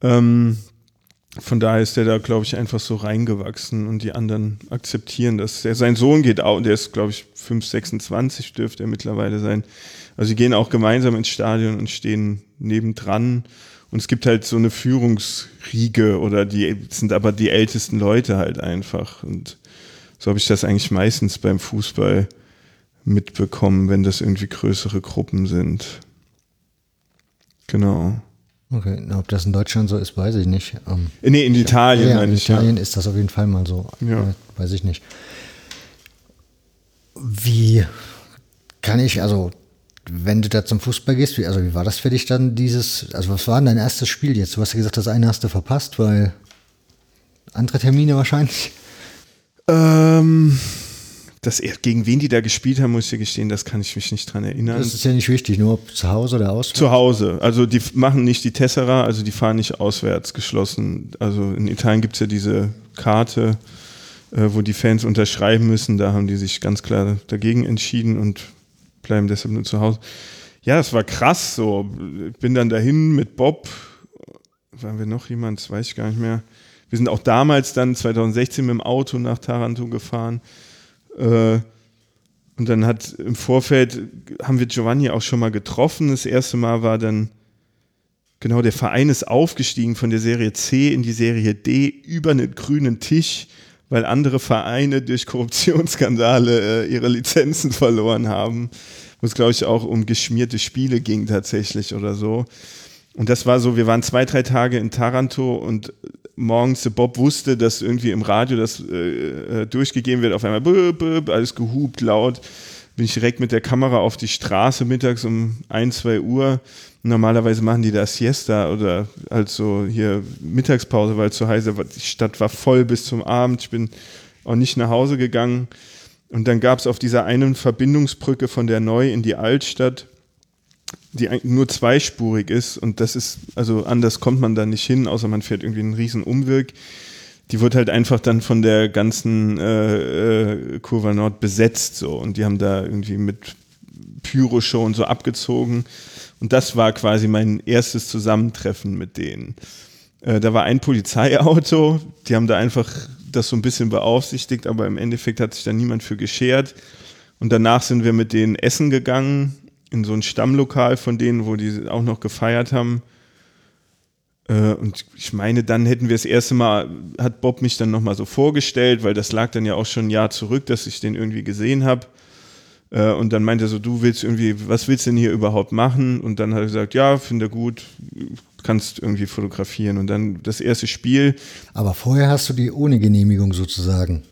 Ähm, von daher ist der da, glaube ich, einfach so reingewachsen und die anderen akzeptieren das. Der, sein Sohn geht auch, der ist, glaube ich, 5, 26 dürfte er mittlerweile sein. Also sie gehen auch gemeinsam ins Stadion und stehen nebendran. Und es gibt halt so eine Führungsriege oder die sind aber die ältesten Leute halt einfach. Und so habe ich das eigentlich meistens beim Fußball mitbekommen, wenn das irgendwie größere Gruppen sind. Genau. Okay, na, ob das in Deutschland so ist, weiß ich nicht. Ähm, nee, in Italien. Ja, in Italien ja. ist das auf jeden Fall mal so. Ja. Weiß ich nicht. Wie kann ich, also wenn du da zum Fußball gehst, wie, also wie war das für dich dann dieses, also was war denn dein erstes Spiel jetzt? Du hast ja gesagt, das eine hast du verpasst, weil andere Termine wahrscheinlich. Ähm, das, gegen wen die da gespielt haben, muss ich dir gestehen, das kann ich mich nicht dran erinnern. Das ist ja nicht wichtig, nur ob zu Hause oder auswärts. Zu Hause. Also die machen nicht die Tessera, also die fahren nicht auswärts geschlossen. Also in Italien gibt es ja diese Karte, äh, wo die Fans unterschreiben müssen. Da haben die sich ganz klar dagegen entschieden und bleiben deshalb nur zu Hause. Ja, das war krass so. Ich bin dann dahin mit Bob. Waren wir noch jemand? Das weiß ich gar nicht mehr. Wir sind auch damals dann 2016 mit dem Auto nach Taranto gefahren. Äh, und dann hat im Vorfeld haben wir Giovanni auch schon mal getroffen. Das erste Mal war dann genau der Verein ist aufgestiegen von der Serie C in die Serie D über einen grünen Tisch weil andere Vereine durch Korruptionsskandale äh, ihre Lizenzen verloren haben. Wo es, glaube ich, auch um geschmierte Spiele ging tatsächlich oder so. Und das war so, wir waren zwei, drei Tage in Taranto und morgens Bob wusste, dass irgendwie im Radio das äh, äh durchgegeben wird, auf einmal böp, böp, alles gehupt, laut. Bin ich direkt mit der Kamera auf die Straße mittags um ein, zwei Uhr Normalerweise machen die da Siesta oder halt so hier Mittagspause, weil es so heiß war. Die Stadt war voll bis zum Abend. Ich bin auch nicht nach Hause gegangen. Und dann gab es auf dieser einen Verbindungsbrücke von der Neu in die Altstadt, die nur zweispurig ist. Und das ist, also anders kommt man da nicht hin, außer man fährt irgendwie einen riesen Umweg. Die wird halt einfach dann von der ganzen äh, äh, Kurva Nord besetzt so. Und die haben da irgendwie mit Pyro-Show und so abgezogen. Und das war quasi mein erstes Zusammentreffen mit denen. Äh, da war ein Polizeiauto, die haben da einfach das so ein bisschen beaufsichtigt, aber im Endeffekt hat sich da niemand für geschert. Und danach sind wir mit denen essen gegangen, in so ein Stammlokal von denen, wo die auch noch gefeiert haben. Äh, und ich meine, dann hätten wir das erste Mal, hat Bob mich dann nochmal so vorgestellt, weil das lag dann ja auch schon ein Jahr zurück, dass ich den irgendwie gesehen habe. Äh, und dann meinte er so, du willst irgendwie, was willst du denn hier überhaupt machen? Und dann hat er gesagt, ja, finde gut, kannst irgendwie fotografieren. Und dann das erste Spiel. Aber vorher hast du die ohne Genehmigung sozusagen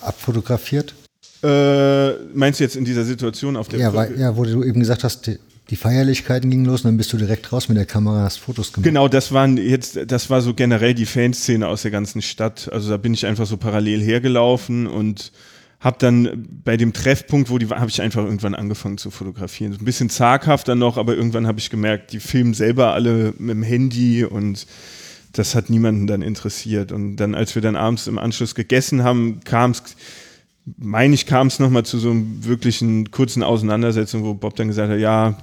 abfotografiert? Äh, meinst du jetzt in dieser Situation auf der ja, weil, ja, wo du eben gesagt hast, die, die Feierlichkeiten gingen los und dann bist du direkt raus mit der Kamera, hast Fotos gemacht. Genau, das waren jetzt, das war so generell die Fanszene aus der ganzen Stadt. Also da bin ich einfach so parallel hergelaufen und habe dann bei dem Treffpunkt, wo die war, habe ich einfach irgendwann angefangen zu fotografieren. So ein bisschen zaghafter noch, aber irgendwann habe ich gemerkt, die filmen selber alle mit dem Handy und das hat niemanden dann interessiert. Und dann, als wir dann abends im Anschluss gegessen haben, kam es, meine ich, kam es nochmal zu so einem wirklichen kurzen Auseinandersetzung, wo Bob dann gesagt hat, ja,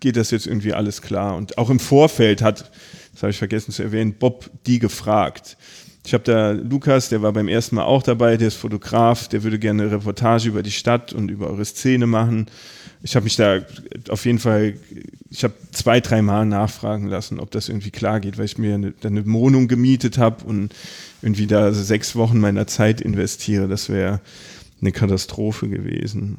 geht das jetzt irgendwie alles klar? Und auch im Vorfeld hat, das habe ich vergessen zu erwähnen, Bob die gefragt ich habe da Lukas, der war beim ersten Mal auch dabei, der ist Fotograf, der würde gerne eine Reportage über die Stadt und über eure Szene machen. Ich habe mich da auf jeden Fall, ich habe zwei, drei Mal nachfragen lassen, ob das irgendwie klar geht, weil ich mir eine, eine Wohnung gemietet habe und irgendwie da sechs Wochen meiner Zeit investiere. Das wäre eine Katastrophe gewesen.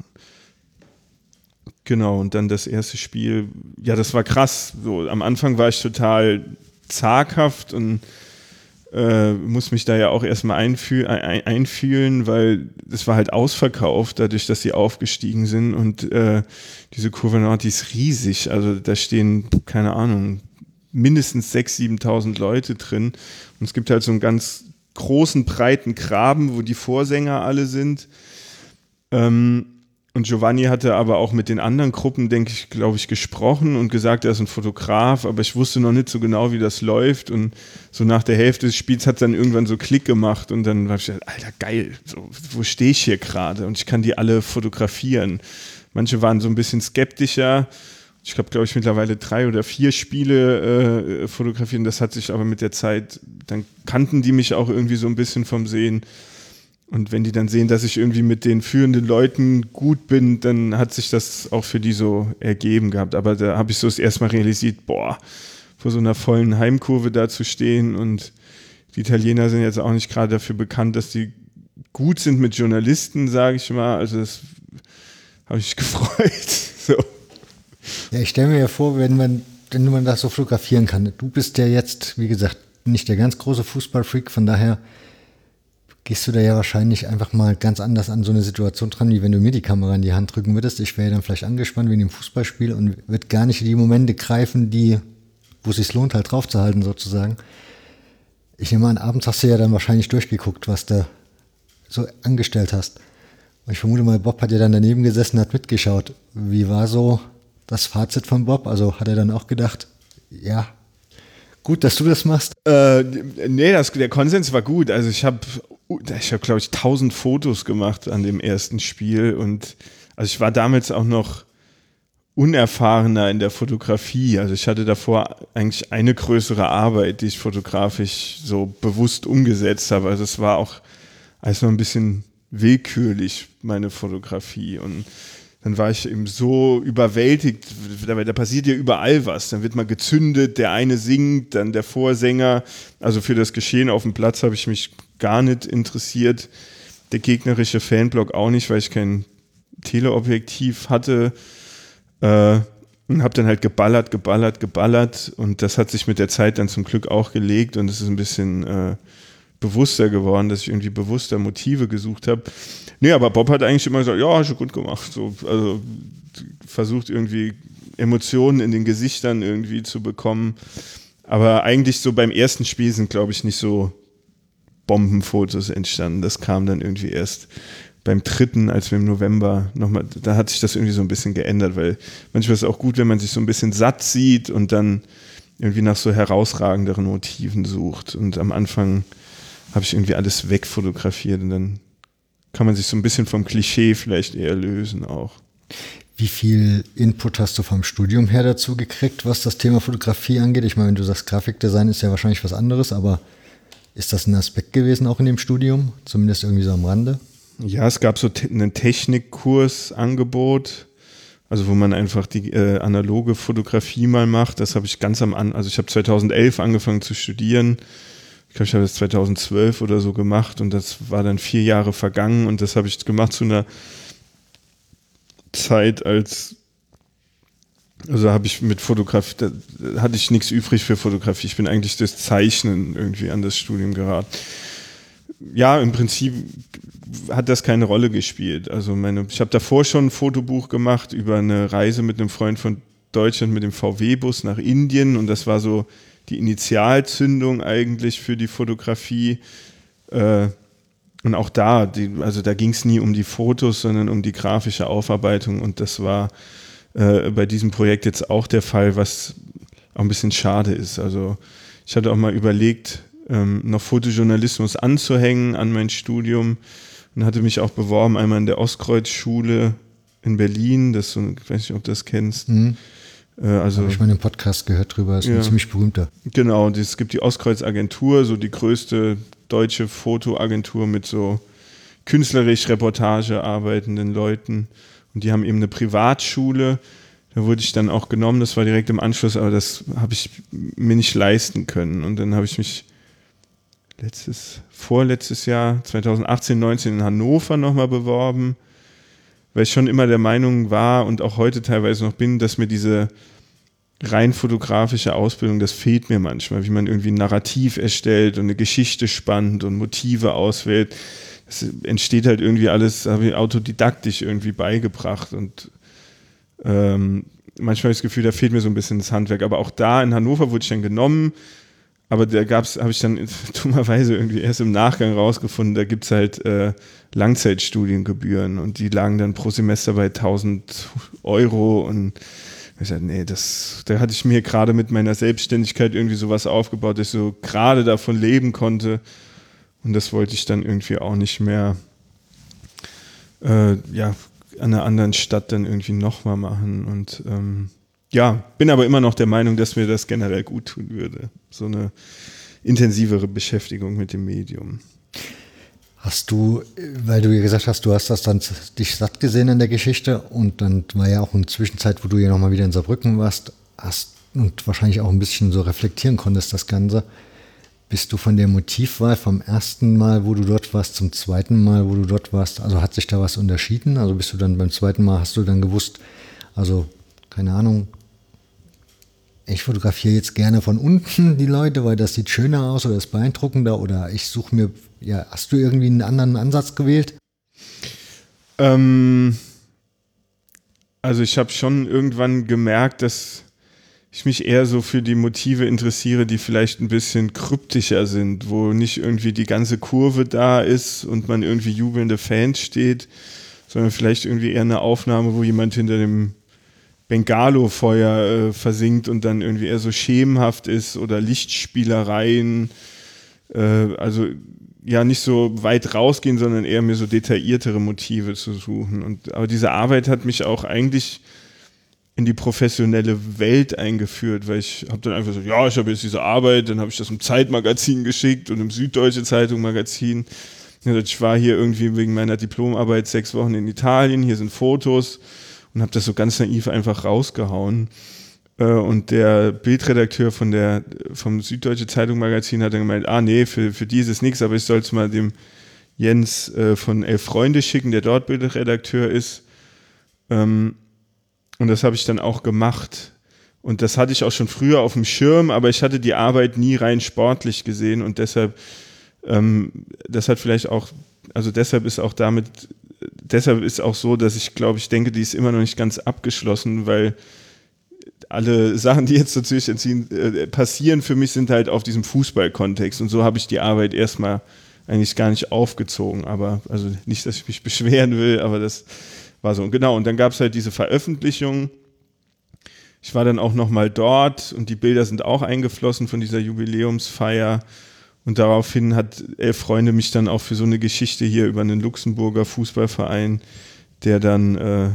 Genau, und dann das erste Spiel, ja, das war krass. So, am Anfang war ich total zaghaft und äh, muss mich da ja auch erstmal einfühl ein einfühlen, weil es war halt ausverkauft, dadurch, dass sie aufgestiegen sind und äh, diese Kurve Nord, die ist riesig. Also da stehen, keine Ahnung, mindestens 6.000, 7.000 Leute drin. Und es gibt halt so einen ganz großen, breiten Graben, wo die Vorsänger alle sind. Ähm, und Giovanni hatte aber auch mit den anderen Gruppen, denke ich, glaube ich, gesprochen und gesagt, er ist ein Fotograf, aber ich wusste noch nicht so genau, wie das läuft. Und so nach der Hälfte des Spiels hat es dann irgendwann so Klick gemacht und dann war ich, Alter, geil, so, wo stehe ich hier gerade? Und ich kann die alle fotografieren. Manche waren so ein bisschen skeptischer. Ich habe, glaube ich, mittlerweile drei oder vier Spiele äh, fotografieren. Das hat sich aber mit der Zeit, dann kannten die mich auch irgendwie so ein bisschen vom Sehen. Und wenn die dann sehen, dass ich irgendwie mit den führenden Leuten gut bin, dann hat sich das auch für die so ergeben gehabt. Aber da habe ich so das erste Mal realisiert, boah, vor so einer vollen Heimkurve da zu stehen. Und die Italiener sind jetzt auch nicht gerade dafür bekannt, dass die gut sind mit Journalisten, sage ich mal. Also das habe ich gefreut. so. Ja, ich stelle mir ja vor, wenn man, wenn man das so fotografieren kann. Du bist ja jetzt, wie gesagt, nicht der ganz große Fußballfreak, von daher gehst du da ja wahrscheinlich einfach mal ganz anders an so eine Situation dran, wie wenn du mir die Kamera in die Hand drücken würdest. Ich wäre dann vielleicht angespannt wie in dem Fußballspiel und würde gar nicht in die Momente greifen, die, wo es sich lohnt, halt draufzuhalten, sozusagen. Ich nehme an, abends hast du ja dann wahrscheinlich durchgeguckt, was du so angestellt hast. Und ich vermute mal, Bob hat ja dann daneben gesessen, hat mitgeschaut. Wie war so das Fazit von Bob? Also hat er dann auch gedacht, ja, gut, dass du das machst? Äh, nee, das, der Konsens war gut. Also ich habe ich habe, glaube ich, tausend Fotos gemacht an dem ersten Spiel und also ich war damals auch noch unerfahrener in der Fotografie. Also ich hatte davor eigentlich eine größere Arbeit, die ich fotografisch so bewusst umgesetzt habe. Also es war auch alles noch ein bisschen willkürlich, meine Fotografie. Und dann war ich eben so überwältigt, da, da passiert ja überall was. Dann wird mal gezündet, der eine singt, dann der Vorsänger. Also für das Geschehen auf dem Platz habe ich mich gar nicht interessiert. Der gegnerische Fanblock auch nicht, weil ich kein Teleobjektiv hatte. Äh, und habe dann halt geballert, geballert, geballert. Und das hat sich mit der Zeit dann zum Glück auch gelegt. Und es ist ein bisschen äh, bewusster geworden, dass ich irgendwie bewusster Motive gesucht habe. Nee, aber Bob hat eigentlich immer gesagt, ja, hast du gut gemacht. So, also versucht irgendwie Emotionen in den Gesichtern irgendwie zu bekommen. Aber eigentlich so beim ersten Spiel sind, glaube ich, nicht so Bombenfotos entstanden. Das kam dann irgendwie erst beim dritten, als wir im November nochmal, da hat sich das irgendwie so ein bisschen geändert, weil manchmal ist es auch gut, wenn man sich so ein bisschen satt sieht und dann irgendwie nach so herausragenderen Motiven sucht. Und am Anfang habe ich irgendwie alles wegfotografiert und dann kann man sich so ein bisschen vom Klischee vielleicht eher lösen auch. Wie viel Input hast du vom Studium her dazu gekriegt, was das Thema Fotografie angeht? Ich meine, wenn du sagst, Grafikdesign ist ja wahrscheinlich was anderes, aber ist das ein Aspekt gewesen auch in dem Studium? Zumindest irgendwie so am Rande? Ja, es gab so einen Technikkursangebot, also wo man einfach die äh, analoge Fotografie mal macht. Das habe ich ganz am Anfang, also ich habe 2011 angefangen zu studieren. Ich glaube, ich habe das 2012 oder so gemacht und das war dann vier Jahre vergangen und das habe ich gemacht zu einer Zeit, als also habe ich mit Fotografie, da hatte ich nichts übrig für Fotografie. Ich bin eigentlich das Zeichnen irgendwie an das Studium geraten. Ja, im Prinzip hat das keine Rolle gespielt. Also meine, ich habe davor schon ein Fotobuch gemacht über eine Reise mit einem Freund von Deutschland mit dem VW-Bus nach Indien und das war so die Initialzündung eigentlich für die Fotografie. Äh, und auch da, die, also da ging es nie um die Fotos, sondern um die grafische Aufarbeitung und das war äh, bei diesem Projekt jetzt auch der Fall, was auch ein bisschen schade ist. Also ich hatte auch mal überlegt, ähm, noch Fotojournalismus anzuhängen an mein Studium und hatte mich auch beworben, einmal in der Ostkreuz-Schule in Berlin, das so, ich weiß nicht, ob du das kennst. Mhm. Äh, also, Habe ich mal einen Podcast gehört drüber, ist ja. ein ziemlich berühmter. Genau, es gibt die Ostkreuz-Agentur, so die größte deutsche Fotoagentur mit so künstlerisch Reportage arbeitenden Leuten. Und die haben eben eine Privatschule. Da wurde ich dann auch genommen, das war direkt im Anschluss, aber das habe ich mir nicht leisten können. Und dann habe ich mich letztes, vorletztes Jahr, 2018, 19 in Hannover nochmal beworben. Weil ich schon immer der Meinung war und auch heute teilweise noch bin, dass mir diese rein fotografische Ausbildung, das fehlt mir manchmal, wie man irgendwie ein Narrativ erstellt und eine Geschichte spannt und Motive auswählt. Das entsteht halt irgendwie alles, habe ich autodidaktisch irgendwie beigebracht und ähm, manchmal habe ich das Gefühl, da fehlt mir so ein bisschen das Handwerk. Aber auch da in Hannover wurde ich dann genommen, aber da gab's, habe ich dann dummerweise irgendwie erst im Nachgang rausgefunden, da gibt es halt äh, Langzeitstudiengebühren und die lagen dann pro Semester bei 1000 Euro und ich sagte, nee, das, da hatte ich mir gerade mit meiner Selbstständigkeit irgendwie sowas aufgebaut, dass ich so gerade davon leben konnte. Und das wollte ich dann irgendwie auch nicht mehr, äh, ja, an einer anderen Stadt dann irgendwie nochmal machen. Und ähm, ja, bin aber immer noch der Meinung, dass mir das generell gut tun würde. So eine intensivere Beschäftigung mit dem Medium. Hast du, weil du ja gesagt hast, du hast das dann dich satt gesehen in der Geschichte und dann war ja auch eine Zwischenzeit, wo du ja nochmal wieder in Saarbrücken warst, hast und wahrscheinlich auch ein bisschen so reflektieren konntest, das Ganze. Bist du von der Motivwahl vom ersten Mal, wo du dort warst, zum zweiten Mal, wo du dort warst, also hat sich da was unterschieden? Also bist du dann beim zweiten Mal, hast du dann gewusst, also keine Ahnung, ich fotografiere jetzt gerne von unten die Leute, weil das sieht schöner aus oder ist beeindruckender oder ich suche mir, ja, hast du irgendwie einen anderen Ansatz gewählt? Ähm, also ich habe schon irgendwann gemerkt, dass ich mich eher so für die Motive interessiere, die vielleicht ein bisschen kryptischer sind, wo nicht irgendwie die ganze Kurve da ist und man irgendwie jubelnde Fans steht, sondern vielleicht irgendwie eher eine Aufnahme, wo jemand hinter dem Bengalo-Feuer äh, versinkt und dann irgendwie eher so schemenhaft ist oder Lichtspielereien. Äh, also ja, nicht so weit rausgehen, sondern eher mir so detailliertere Motive zu suchen. Und, aber diese Arbeit hat mich auch eigentlich in die professionelle Welt eingeführt, weil ich habe dann einfach so, ja, ich habe jetzt diese Arbeit, dann habe ich das im Zeitmagazin geschickt und im Süddeutsche Zeitung Magazin. Ich war hier irgendwie wegen meiner Diplomarbeit sechs Wochen in Italien, hier sind Fotos und habe das so ganz naiv einfach rausgehauen. Äh, und der Bildredakteur von der, vom Süddeutsche Zeitung Magazin hat dann gemeint, ah nee, für, für die ist es nichts, aber ich soll es mal dem Jens äh, von Elf Freunde schicken, der dort Bildredakteur ist. Ähm, und das habe ich dann auch gemacht. Und das hatte ich auch schon früher auf dem Schirm, aber ich hatte die Arbeit nie rein sportlich gesehen und deshalb, ähm, das hat vielleicht auch, also deshalb ist auch damit deshalb ist auch so, dass ich glaube, ich denke, die ist immer noch nicht ganz abgeschlossen, weil alle Sachen, die jetzt natürlich entziehen, äh, passieren für mich, sind halt auf diesem Fußballkontext. Und so habe ich die Arbeit erstmal eigentlich gar nicht aufgezogen. Aber, also nicht, dass ich mich beschweren will, aber das war so. Genau, und dann gab es halt diese Veröffentlichung. Ich war dann auch nochmal dort und die Bilder sind auch eingeflossen von dieser Jubiläumsfeier. Und daraufhin hat Elf Freunde mich dann auch für so eine Geschichte hier über einen Luxemburger Fußballverein, der dann äh,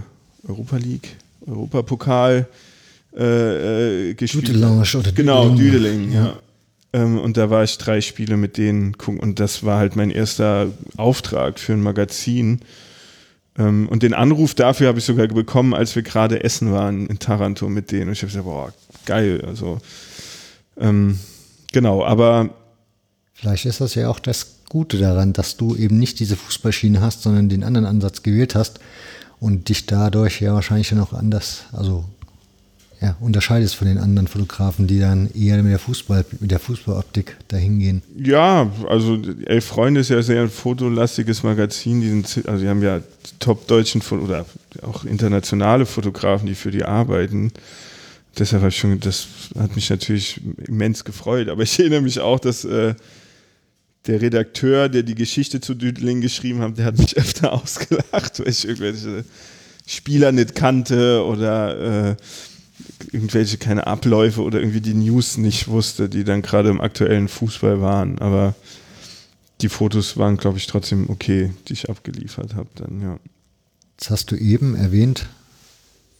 Europa League, Europapokal äh, äh, gespielt Dudelange oder Genau, Düdeling, ja. ja. Ähm, und da war ich drei Spiele mit denen und das war halt mein erster Auftrag für ein Magazin. Ähm, und den Anruf dafür habe ich sogar bekommen, als wir gerade essen waren in Taranto mit denen. Und ich habe gesagt, boah, geil. Also ähm, genau, aber Vielleicht ist das ja auch das Gute daran, dass du eben nicht diese Fußballschiene hast, sondern den anderen Ansatz gewählt hast und dich dadurch ja wahrscheinlich noch anders, also ja, unterscheidest von den anderen Fotografen, die dann eher mit der Fußball, mit der Fußballoptik dahin gehen. Ja, also Elf Freunde ist ja sehr ein fotolastiges Magazin. Die sind, also die haben ja top deutschen oder auch internationale Fotografen, die für die arbeiten. Deshalb habe ich schon, das hat mich natürlich immens gefreut. Aber ich erinnere mich auch, dass äh, der Redakteur, der die Geschichte zu Düdeling geschrieben hat, der hat mich öfter ausgelacht, weil ich irgendwelche Spieler nicht kannte oder äh, irgendwelche keine Abläufe oder irgendwie die News nicht wusste, die dann gerade im aktuellen Fußball waren. Aber die Fotos waren, glaube ich, trotzdem okay, die ich abgeliefert habe dann, ja. Jetzt hast du eben erwähnt,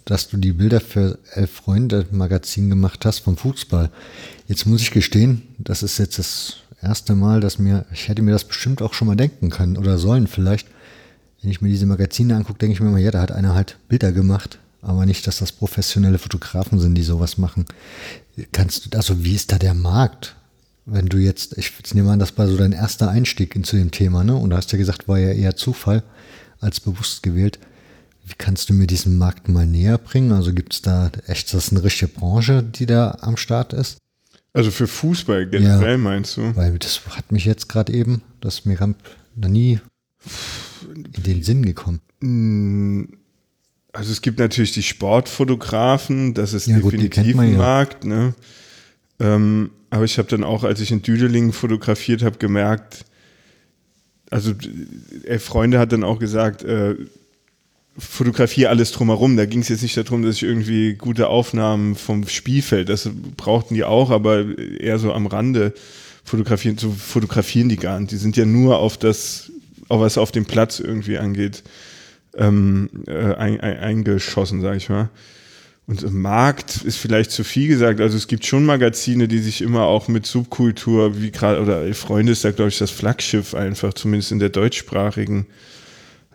dass du die Bilder für Elf Freunde Magazin gemacht hast vom Fußball. Jetzt muss ich gestehen, das ist jetzt das erste Mal, dass mir, ich hätte mir das bestimmt auch schon mal denken können oder sollen vielleicht. Wenn ich mir diese Magazine angucke, denke ich mir immer, ja, da hat einer halt Bilder gemacht, aber nicht, dass das professionelle Fotografen sind, die sowas machen. Kannst du, also wie ist da der Markt? Wenn du jetzt, ich nehme an, das war so dein erster Einstieg in, zu dem Thema, ne? Und du hast ja gesagt, war ja eher Zufall als bewusst gewählt. Wie kannst du mir diesen Markt mal näher bringen? Also gibt es da echt, das ist eine richtige Branche, die da am Start ist? Also für Fußball generell ja, meinst du? Weil das hat mich jetzt gerade eben, das mir noch nie in den Sinn gekommen. Hm, also es gibt natürlich die Sportfotografen, das ist ja, definitiv gut, ein ja. Markt. Ne? Ähm, aber ich habe dann auch, als ich in Düdelingen fotografiert habe, gemerkt, also äh, Freunde hat dann auch gesagt, äh, fotografiere alles drumherum. Da ging es jetzt nicht darum, dass ich irgendwie gute Aufnahmen vom Spielfeld, das brauchten die auch, aber eher so am Rande fotografieren, so fotografieren die gar nicht. Die sind ja nur auf das, auf was auf dem Platz irgendwie angeht, ähm, äh, ein, ein, eingeschossen, sag ich mal. Und im Markt ist vielleicht zu viel gesagt. Also es gibt schon Magazine, die sich immer auch mit Subkultur, wie gerade, oder Freunde ist da, glaube ich, das Flaggschiff einfach, zumindest in der deutschsprachigen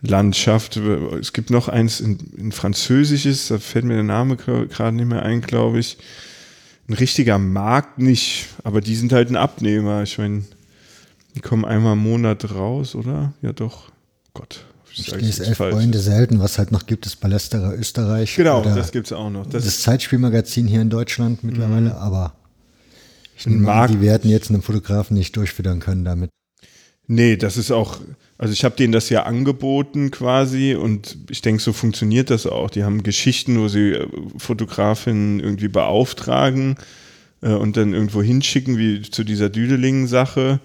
Landschaft. Es gibt noch eins in, in Französisches, da fällt mir der Name gerade nicht mehr ein, glaube ich. Ein richtiger Markt nicht, aber die sind halt ein Abnehmer. Ich meine, die kommen einmal im Monat raus, oder? Ja, doch. Gott, ich lese elf falsch. Freunde selten, was halt noch gibt, ist Ballesterer Österreich. Genau, das gibt es auch noch. Das, das Zeitspielmagazin hier in Deutschland mittlerweile, mhm. aber ich nehme an, die werden jetzt einen Fotografen nicht durchfüttern können damit. Nee, das ist auch, also ich habe denen das ja angeboten quasi und ich denke, so funktioniert das auch. Die haben Geschichten, wo sie äh, Fotografinnen irgendwie beauftragen äh, und dann irgendwo hinschicken, wie zu dieser Düdelingen-Sache.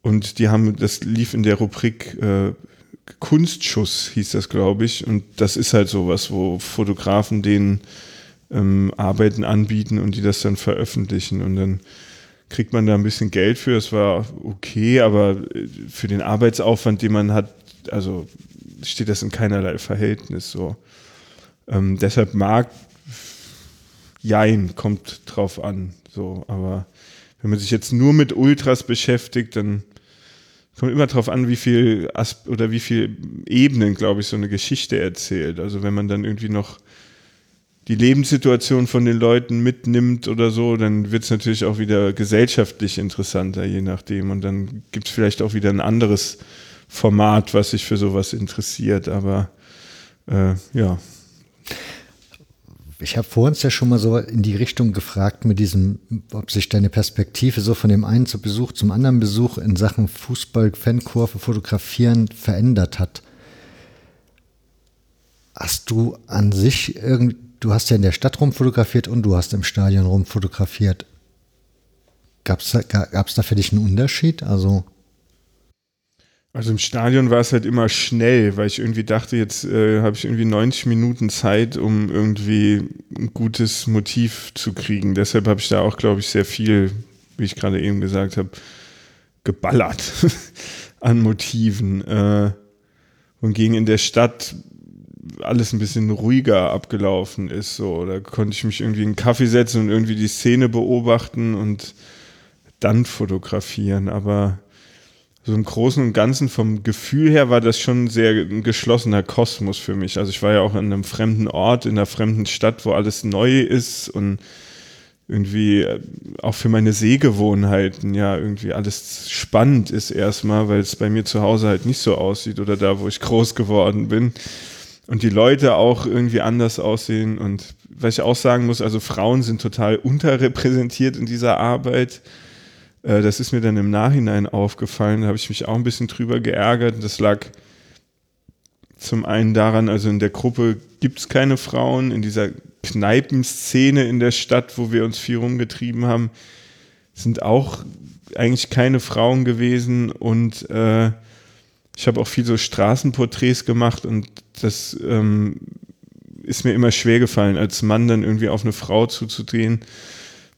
Und die haben, das lief in der Rubrik äh, Kunstschuss hieß das, glaube ich. Und das ist halt sowas, wo Fotografen denen ähm, Arbeiten anbieten und die das dann veröffentlichen. Und dann kriegt man da ein bisschen Geld für. Es war okay, aber äh, für den Arbeitsaufwand, den man hat, also steht das in keinerlei Verhältnis so. Ähm, deshalb mag Jein, kommt drauf an. So, aber wenn man sich jetzt nur mit Ultras beschäftigt, dann kommt immer darauf an, wie viel Asp oder wie viel Ebenen, glaube ich, so eine Geschichte erzählt. Also wenn man dann irgendwie noch die Lebenssituation von den Leuten mitnimmt oder so, dann wird es natürlich auch wieder gesellschaftlich interessanter, je nachdem. Und dann gibt es vielleicht auch wieder ein anderes Format, was sich für sowas interessiert. Aber äh, ja, ich habe vor uns ja schon mal so in die Richtung gefragt mit diesem, ob sich deine Perspektive so von dem einen Besuch zum anderen Besuch in Sachen Fußball, Fankurve, Fotografieren verändert hat. Hast du an sich irgend, du hast ja in der Stadt rumfotografiert und du hast im Stadion rumfotografiert. Gab es da, da für dich einen Unterschied? Also also im Stadion war es halt immer schnell, weil ich irgendwie dachte, jetzt äh, habe ich irgendwie 90 Minuten Zeit, um irgendwie ein gutes Motiv zu kriegen. Deshalb habe ich da auch, glaube ich, sehr viel, wie ich gerade eben gesagt habe, geballert an Motiven. Äh, und gegen in der Stadt alles ein bisschen ruhiger abgelaufen ist. So, da konnte ich mich irgendwie in einen Kaffee setzen und irgendwie die Szene beobachten und dann fotografieren. Aber so im Großen und Ganzen vom Gefühl her war das schon sehr ein geschlossener Kosmos für mich. Also ich war ja auch in einem fremden Ort, in einer fremden Stadt, wo alles neu ist und irgendwie äh, auch für meine Sehgewohnheiten ja irgendwie alles spannend ist erstmal, weil es bei mir zu Hause halt nicht so aussieht oder da, wo ich groß geworden bin. Und die Leute auch irgendwie anders aussehen. Und was ich auch sagen muss, also Frauen sind total unterrepräsentiert in dieser Arbeit. Äh, das ist mir dann im Nachhinein aufgefallen, da habe ich mich auch ein bisschen drüber geärgert. Das lag zum einen daran, also in der Gruppe gibt es keine Frauen, in dieser Kneipenszene in der Stadt, wo wir uns viel rumgetrieben haben, sind auch eigentlich keine Frauen gewesen und äh, ich habe auch viel so Straßenporträts gemacht und das ähm, ist mir immer schwer gefallen, als Mann dann irgendwie auf eine Frau zuzudrehen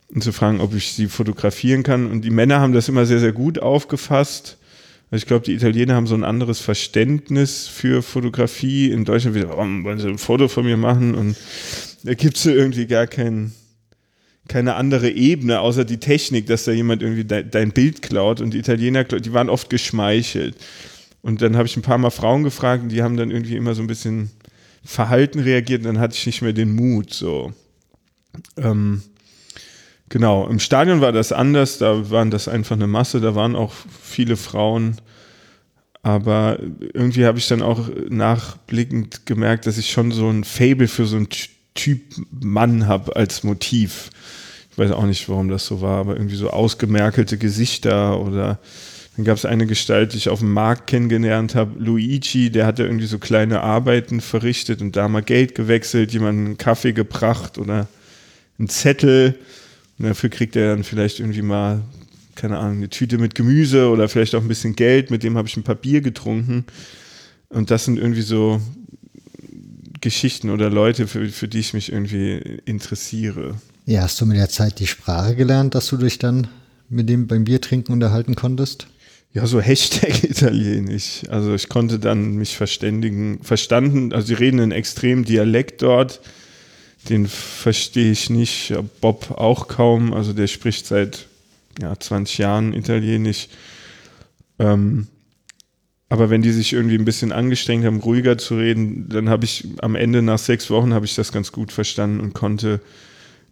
und zu fragen, ob ich sie fotografieren kann. Und die Männer haben das immer sehr, sehr gut aufgefasst. Also ich glaube, die Italiener haben so ein anderes Verständnis für Fotografie. In Deutschland wieder, warum wollen sie ein Foto von mir machen? Und da gibt es irgendwie gar kein, keine andere Ebene, außer die Technik, dass da jemand irgendwie dein, dein Bild klaut. Und die Italiener, die waren oft geschmeichelt. Und dann habe ich ein paar Mal Frauen gefragt und die haben dann irgendwie immer so ein bisschen verhalten reagiert und dann hatte ich nicht mehr den Mut. So. Ähm, Genau, im Stadion war das anders, da waren das einfach eine Masse, da waren auch viele Frauen, Aber irgendwie habe ich dann auch nachblickend gemerkt, dass ich schon so ein Fable für so einen Typ Mann habe als Motiv. Ich weiß auch nicht, warum das so war, aber irgendwie so ausgemerkelte Gesichter oder dann gab es eine Gestalt, die ich auf dem Markt kennengelernt habe, Luigi, der hatte irgendwie so kleine Arbeiten verrichtet und da mal Geld gewechselt, jemanden einen Kaffee gebracht oder einen Zettel. Und dafür kriegt er dann vielleicht irgendwie mal, keine Ahnung, eine Tüte mit Gemüse oder vielleicht auch ein bisschen Geld, mit dem habe ich ein paar Bier getrunken. Und das sind irgendwie so Geschichten oder Leute, für, für die ich mich irgendwie interessiere. Ja, hast du mit der Zeit die Sprache gelernt, dass du dich dann mit dem beim Biertrinken unterhalten konntest? Ja, so Hashtag Italienisch. Also ich konnte dann mich verständigen, verstanden, also sie reden einen extremen Dialekt dort, den verstehe ich nicht, Bob auch kaum, also der spricht seit ja, 20 Jahren Italienisch. Ähm, aber wenn die sich irgendwie ein bisschen angestrengt haben, ruhiger zu reden, dann habe ich am Ende nach sechs Wochen habe ich das ganz gut verstanden und konnte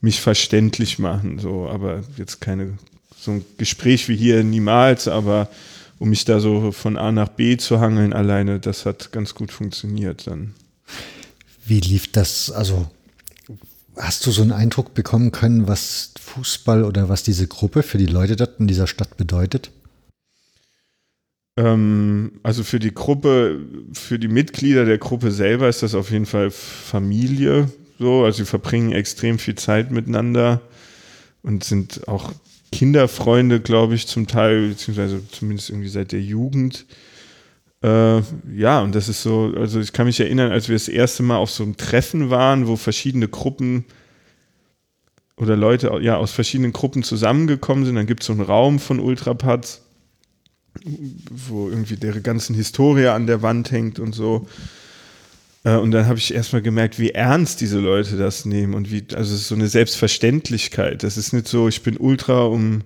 mich verständlich machen. So, aber jetzt keine so ein Gespräch wie hier niemals, aber um mich da so von A nach B zu hangeln alleine, das hat ganz gut funktioniert dann. Wie lief das? Also hast du so einen Eindruck bekommen können, was Fußball oder was diese Gruppe für die Leute dort in dieser Stadt bedeutet? Ähm, also für die Gruppe, für die Mitglieder der Gruppe selber ist das auf jeden Fall Familie. So, also sie verbringen extrem viel Zeit miteinander und sind auch Kinderfreunde, glaube ich, zum Teil, beziehungsweise zumindest irgendwie seit der Jugend. Äh, ja, und das ist so, also ich kann mich erinnern, als wir das erste Mal auf so einem Treffen waren, wo verschiedene Gruppen oder Leute ja, aus verschiedenen Gruppen zusammengekommen sind, dann gibt es so einen Raum von Ultrapads, wo irgendwie deren ganzen Historie an der Wand hängt und so. Äh, und dann habe ich erstmal gemerkt, wie ernst diese Leute das nehmen und wie, also es ist so eine Selbstverständlichkeit. Das ist nicht so, ich bin ultra, um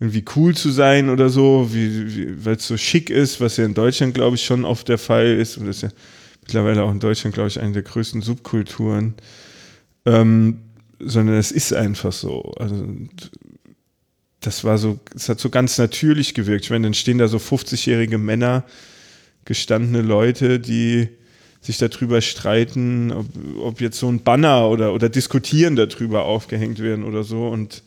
irgendwie cool zu sein oder so, wie, weil es so schick ist, was ja in Deutschland, glaube ich, schon oft der Fall ist. Und das ist ja mittlerweile auch in Deutschland, glaube ich, eine der größten Subkulturen. Ähm, sondern es ist einfach so. Also das war so, es hat so ganz natürlich gewirkt. Ich meine, dann stehen da so 50-jährige Männer, gestandene Leute, die sich darüber streiten, ob, ob jetzt so ein Banner oder, oder diskutieren darüber aufgehängt werden oder so. Und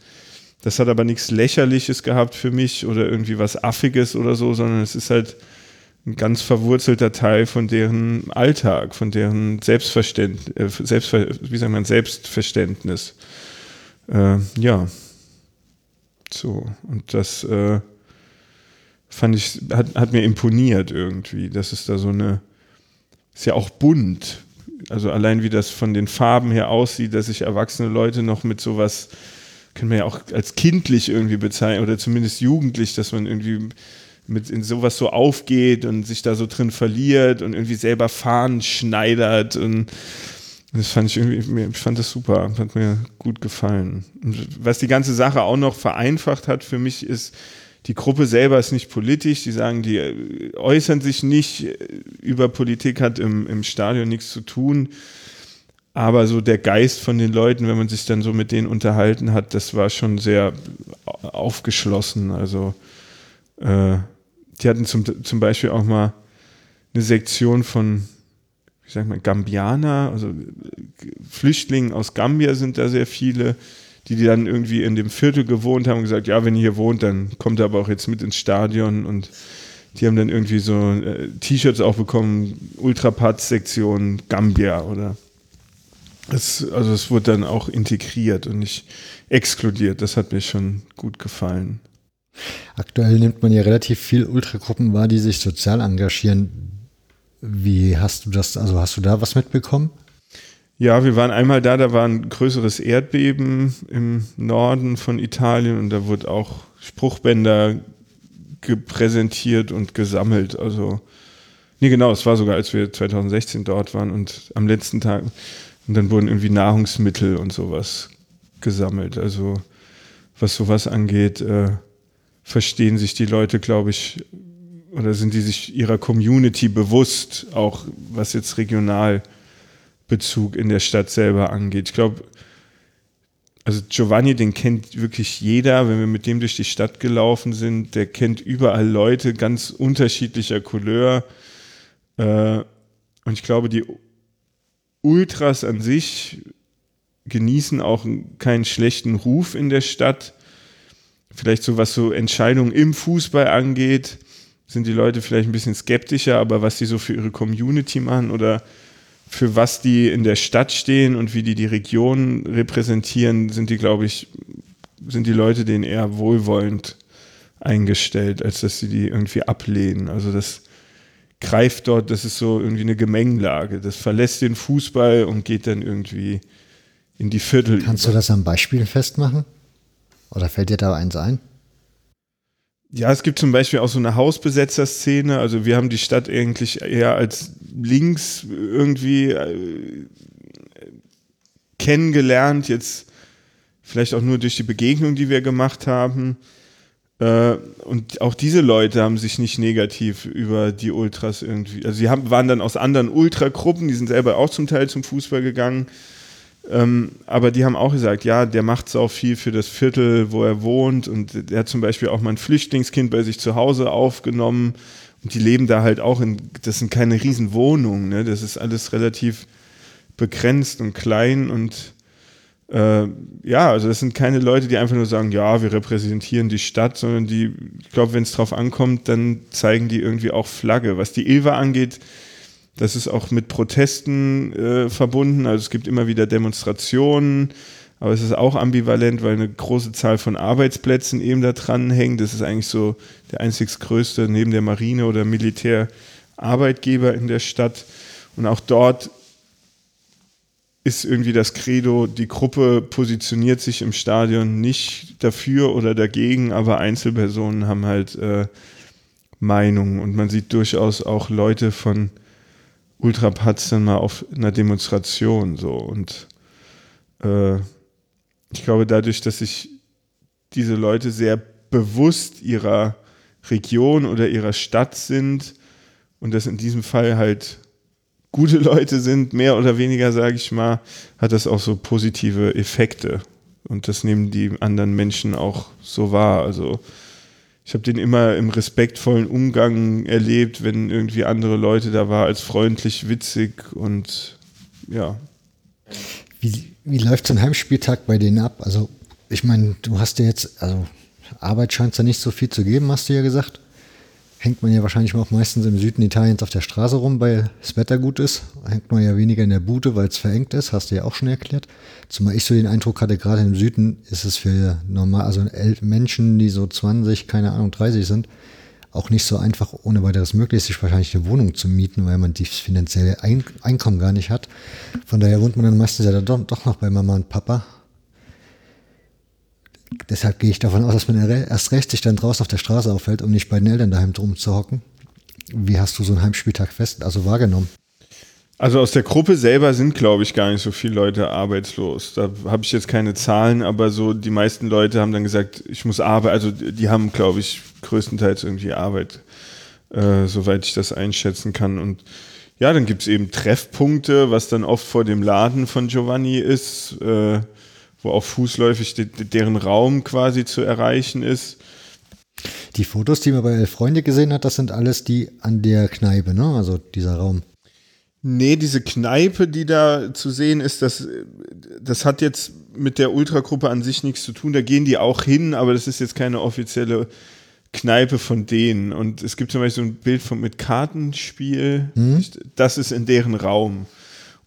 das hat aber nichts Lächerliches gehabt für mich oder irgendwie was Affiges oder so, sondern es ist halt ein ganz verwurzelter Teil von deren Alltag, von deren Selbstverständnis, äh, Selbstver wie sagt man, Selbstverständnis. Äh, ja. So, und das äh, fand ich, hat, hat mir imponiert irgendwie, dass es da so eine ist ja auch bunt. Also allein wie das von den Farben her aussieht, dass sich erwachsene Leute noch mit sowas, können wir ja auch als kindlich irgendwie bezeichnen oder zumindest jugendlich, dass man irgendwie mit in sowas so aufgeht und sich da so drin verliert und irgendwie selber fahren schneidert und das fand ich irgendwie, ich fand das super, hat mir gut gefallen. Und was die ganze Sache auch noch vereinfacht hat für mich ist, die Gruppe selber ist nicht politisch, die sagen, die äh, äußern sich nicht äh, über Politik, hat im, im Stadion nichts zu tun. Aber so der Geist von den Leuten, wenn man sich dann so mit denen unterhalten hat, das war schon sehr aufgeschlossen. Also äh, die hatten zum, zum Beispiel auch mal eine Sektion von, wie sagt man, Gambianer, also Flüchtlingen aus Gambia sind da sehr viele die, dann irgendwie in dem Viertel gewohnt haben und gesagt, ja, wenn ihr hier wohnt, dann kommt ihr aber auch jetzt mit ins Stadion und die haben dann irgendwie so äh, T-Shirts auch bekommen, Ultrapad-Sektion Gambia oder es, also es wurde dann auch integriert und nicht exkludiert. Das hat mir schon gut gefallen. Aktuell nimmt man ja relativ viel Ultragruppen wahr, die sich sozial engagieren. Wie hast du das, also hast du da was mitbekommen? Ja, wir waren einmal da, da war ein größeres Erdbeben im Norden von Italien und da wurde auch Spruchbänder gepräsentiert und gesammelt. Also, nee, genau, es war sogar, als wir 2016 dort waren und am letzten Tag. Und dann wurden irgendwie Nahrungsmittel und sowas gesammelt. Also, was sowas angeht, äh, verstehen sich die Leute, glaube ich, oder sind die sich ihrer Community bewusst, auch was jetzt regional Bezug in der Stadt selber angeht. Ich glaube, also Giovanni, den kennt wirklich jeder, wenn wir mit dem durch die Stadt gelaufen sind. Der kennt überall Leute ganz unterschiedlicher Couleur. Äh, und ich glaube, die Ultras an sich genießen auch keinen schlechten Ruf in der Stadt. Vielleicht so was so Entscheidungen im Fußball angeht, sind die Leute vielleicht ein bisschen skeptischer, aber was die so für ihre Community machen oder für was die in der Stadt stehen und wie die die Region repräsentieren, sind die, glaube ich, sind die Leute denen eher wohlwollend eingestellt, als dass sie die irgendwie ablehnen. Also das greift dort, das ist so irgendwie eine Gemengelage. Das verlässt den Fußball und geht dann irgendwie in die Viertel. Kannst über. du das am Beispiel festmachen? Oder fällt dir da eins ein? Ja, es gibt zum Beispiel auch so eine Hausbesetzer-Szene. Also wir haben die Stadt eigentlich eher als links irgendwie äh, kennengelernt. Jetzt vielleicht auch nur durch die Begegnung, die wir gemacht haben. Äh, und auch diese Leute haben sich nicht negativ über die Ultras irgendwie. Also sie haben, waren dann aus anderen Ultragruppen, die sind selber auch zum Teil zum Fußball gegangen ähm, aber die haben auch gesagt, ja, der macht so viel für das Viertel, wo er wohnt. Und der hat zum Beispiel auch mal ein Flüchtlingskind bei sich zu Hause aufgenommen. Und die leben da halt auch in, das sind keine riesen Wohnungen, ne? Das ist alles relativ begrenzt und klein und äh, ja, also das sind keine Leute, die einfach nur sagen, ja, wir repräsentieren die Stadt, sondern die, ich glaube, wenn es drauf ankommt, dann zeigen die irgendwie auch Flagge. Was die Ilva angeht, das ist auch mit Protesten äh, verbunden. Also es gibt immer wieder Demonstrationen, aber es ist auch ambivalent, weil eine große Zahl von Arbeitsplätzen eben da dran hängt. Das ist eigentlich so der einzig größte neben der Marine oder Militär Arbeitgeber in der Stadt. Und auch dort ist irgendwie das Credo, die Gruppe positioniert sich im Stadion nicht dafür oder dagegen, aber Einzelpersonen haben halt äh, Meinungen und man sieht durchaus auch Leute von Ultrapatz dann mal auf einer Demonstration so und äh, ich glaube dadurch, dass sich diese Leute sehr bewusst ihrer Region oder ihrer Stadt sind und das in diesem Fall halt gute Leute sind, mehr oder weniger, sage ich mal, hat das auch so positive Effekte. Und das nehmen die anderen Menschen auch so wahr. Also ich habe den immer im respektvollen Umgang erlebt, wenn irgendwie andere Leute da waren, als freundlich, witzig und ja. Wie, wie läuft so ein Heimspieltag bei denen ab? Also, ich meine, du hast ja jetzt, also Arbeit scheint es ja nicht so viel zu geben, hast du ja gesagt hängt man ja wahrscheinlich auch meistens im Süden Italiens auf der Straße rum, weil das Wetter gut ist. Hängt man ja weniger in der Bude, weil es verengt ist, hast du ja auch schon erklärt. Zumal ich so den Eindruck hatte, gerade im Süden ist es für normal, also Menschen, die so 20, keine Ahnung, 30 sind, auch nicht so einfach ohne weiteres möglich, sich wahrscheinlich eine Wohnung zu mieten, weil man das finanzielle Einkommen gar nicht hat. Von daher wohnt man dann meistens ja doch, doch noch bei Mama und Papa deshalb gehe ich davon aus, dass man erst recht sich dann draußen auf der Straße aufhält, um nicht bei den Eltern daheim drum zu hocken. Wie hast du so einen Heimspieltag fest, also wahrgenommen? Also aus der Gruppe selber sind, glaube ich, gar nicht so viele Leute arbeitslos. Da habe ich jetzt keine Zahlen, aber so die meisten Leute haben dann gesagt, ich muss arbeiten. Also die haben, glaube ich, größtenteils irgendwie Arbeit, äh, soweit ich das einschätzen kann. Und ja, dann gibt es eben Treffpunkte, was dann oft vor dem Laden von Giovanni ist. Äh, wo auch fußläufig de deren Raum quasi zu erreichen ist. Die Fotos, die man bei Elf Freunde gesehen hat, das sind alles die an der Kneipe, ne? Also dieser Raum. Nee, diese Kneipe, die da zu sehen ist, das, das hat jetzt mit der Ultragruppe an sich nichts zu tun. Da gehen die auch hin, aber das ist jetzt keine offizielle Kneipe von denen. Und es gibt zum Beispiel so ein Bild von, mit Kartenspiel. Hm? Das ist in deren Raum.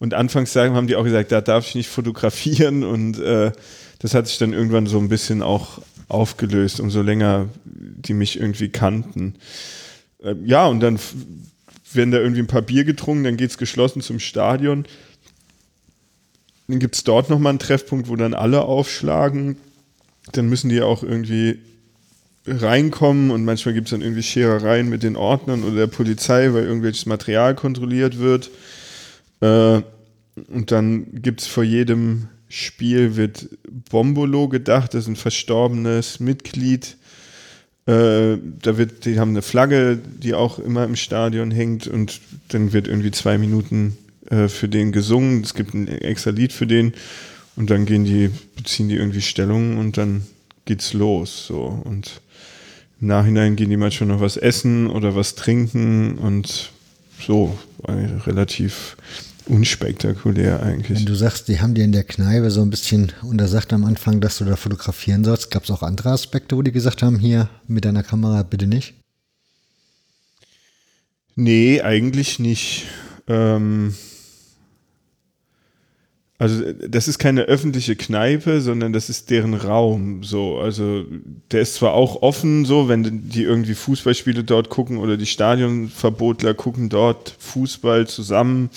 Und anfangs haben die auch gesagt, da darf ich nicht fotografieren und äh, das hat sich dann irgendwann so ein bisschen auch aufgelöst, umso länger die mich irgendwie kannten. Äh, ja, und dann werden da irgendwie ein paar Bier getrunken, dann geht es geschlossen zum Stadion. Dann gibt es dort nochmal einen Treffpunkt, wo dann alle aufschlagen. Dann müssen die auch irgendwie reinkommen und manchmal gibt es dann irgendwie Scherereien mit den Ordnern oder der Polizei, weil irgendwelches Material kontrolliert wird. Äh, und dann gibt es vor jedem Spiel wird Bombolo gedacht, das ist ein verstorbenes Mitglied. Äh, da wird, die haben eine Flagge, die auch immer im Stadion hängt und dann wird irgendwie zwei Minuten äh, für den gesungen. Es gibt ein extra Lied für den Und dann gehen die, beziehen die irgendwie Stellung und dann geht's los. So. Und im Nachhinein gehen die manchmal noch was essen oder was trinken und so. Relativ unspektakulär eigentlich. Wenn du sagst, die haben dir in der Kneipe so ein bisschen untersagt am Anfang, dass du da fotografieren sollst, gab es auch andere Aspekte, wo die gesagt haben, hier mit deiner Kamera bitte nicht? Nee, eigentlich nicht. Ähm also das ist keine öffentliche Kneipe, sondern das ist deren Raum. So, also der ist zwar auch offen, so wenn die irgendwie Fußballspiele dort gucken oder die Stadionverbotler gucken dort Fußball zusammen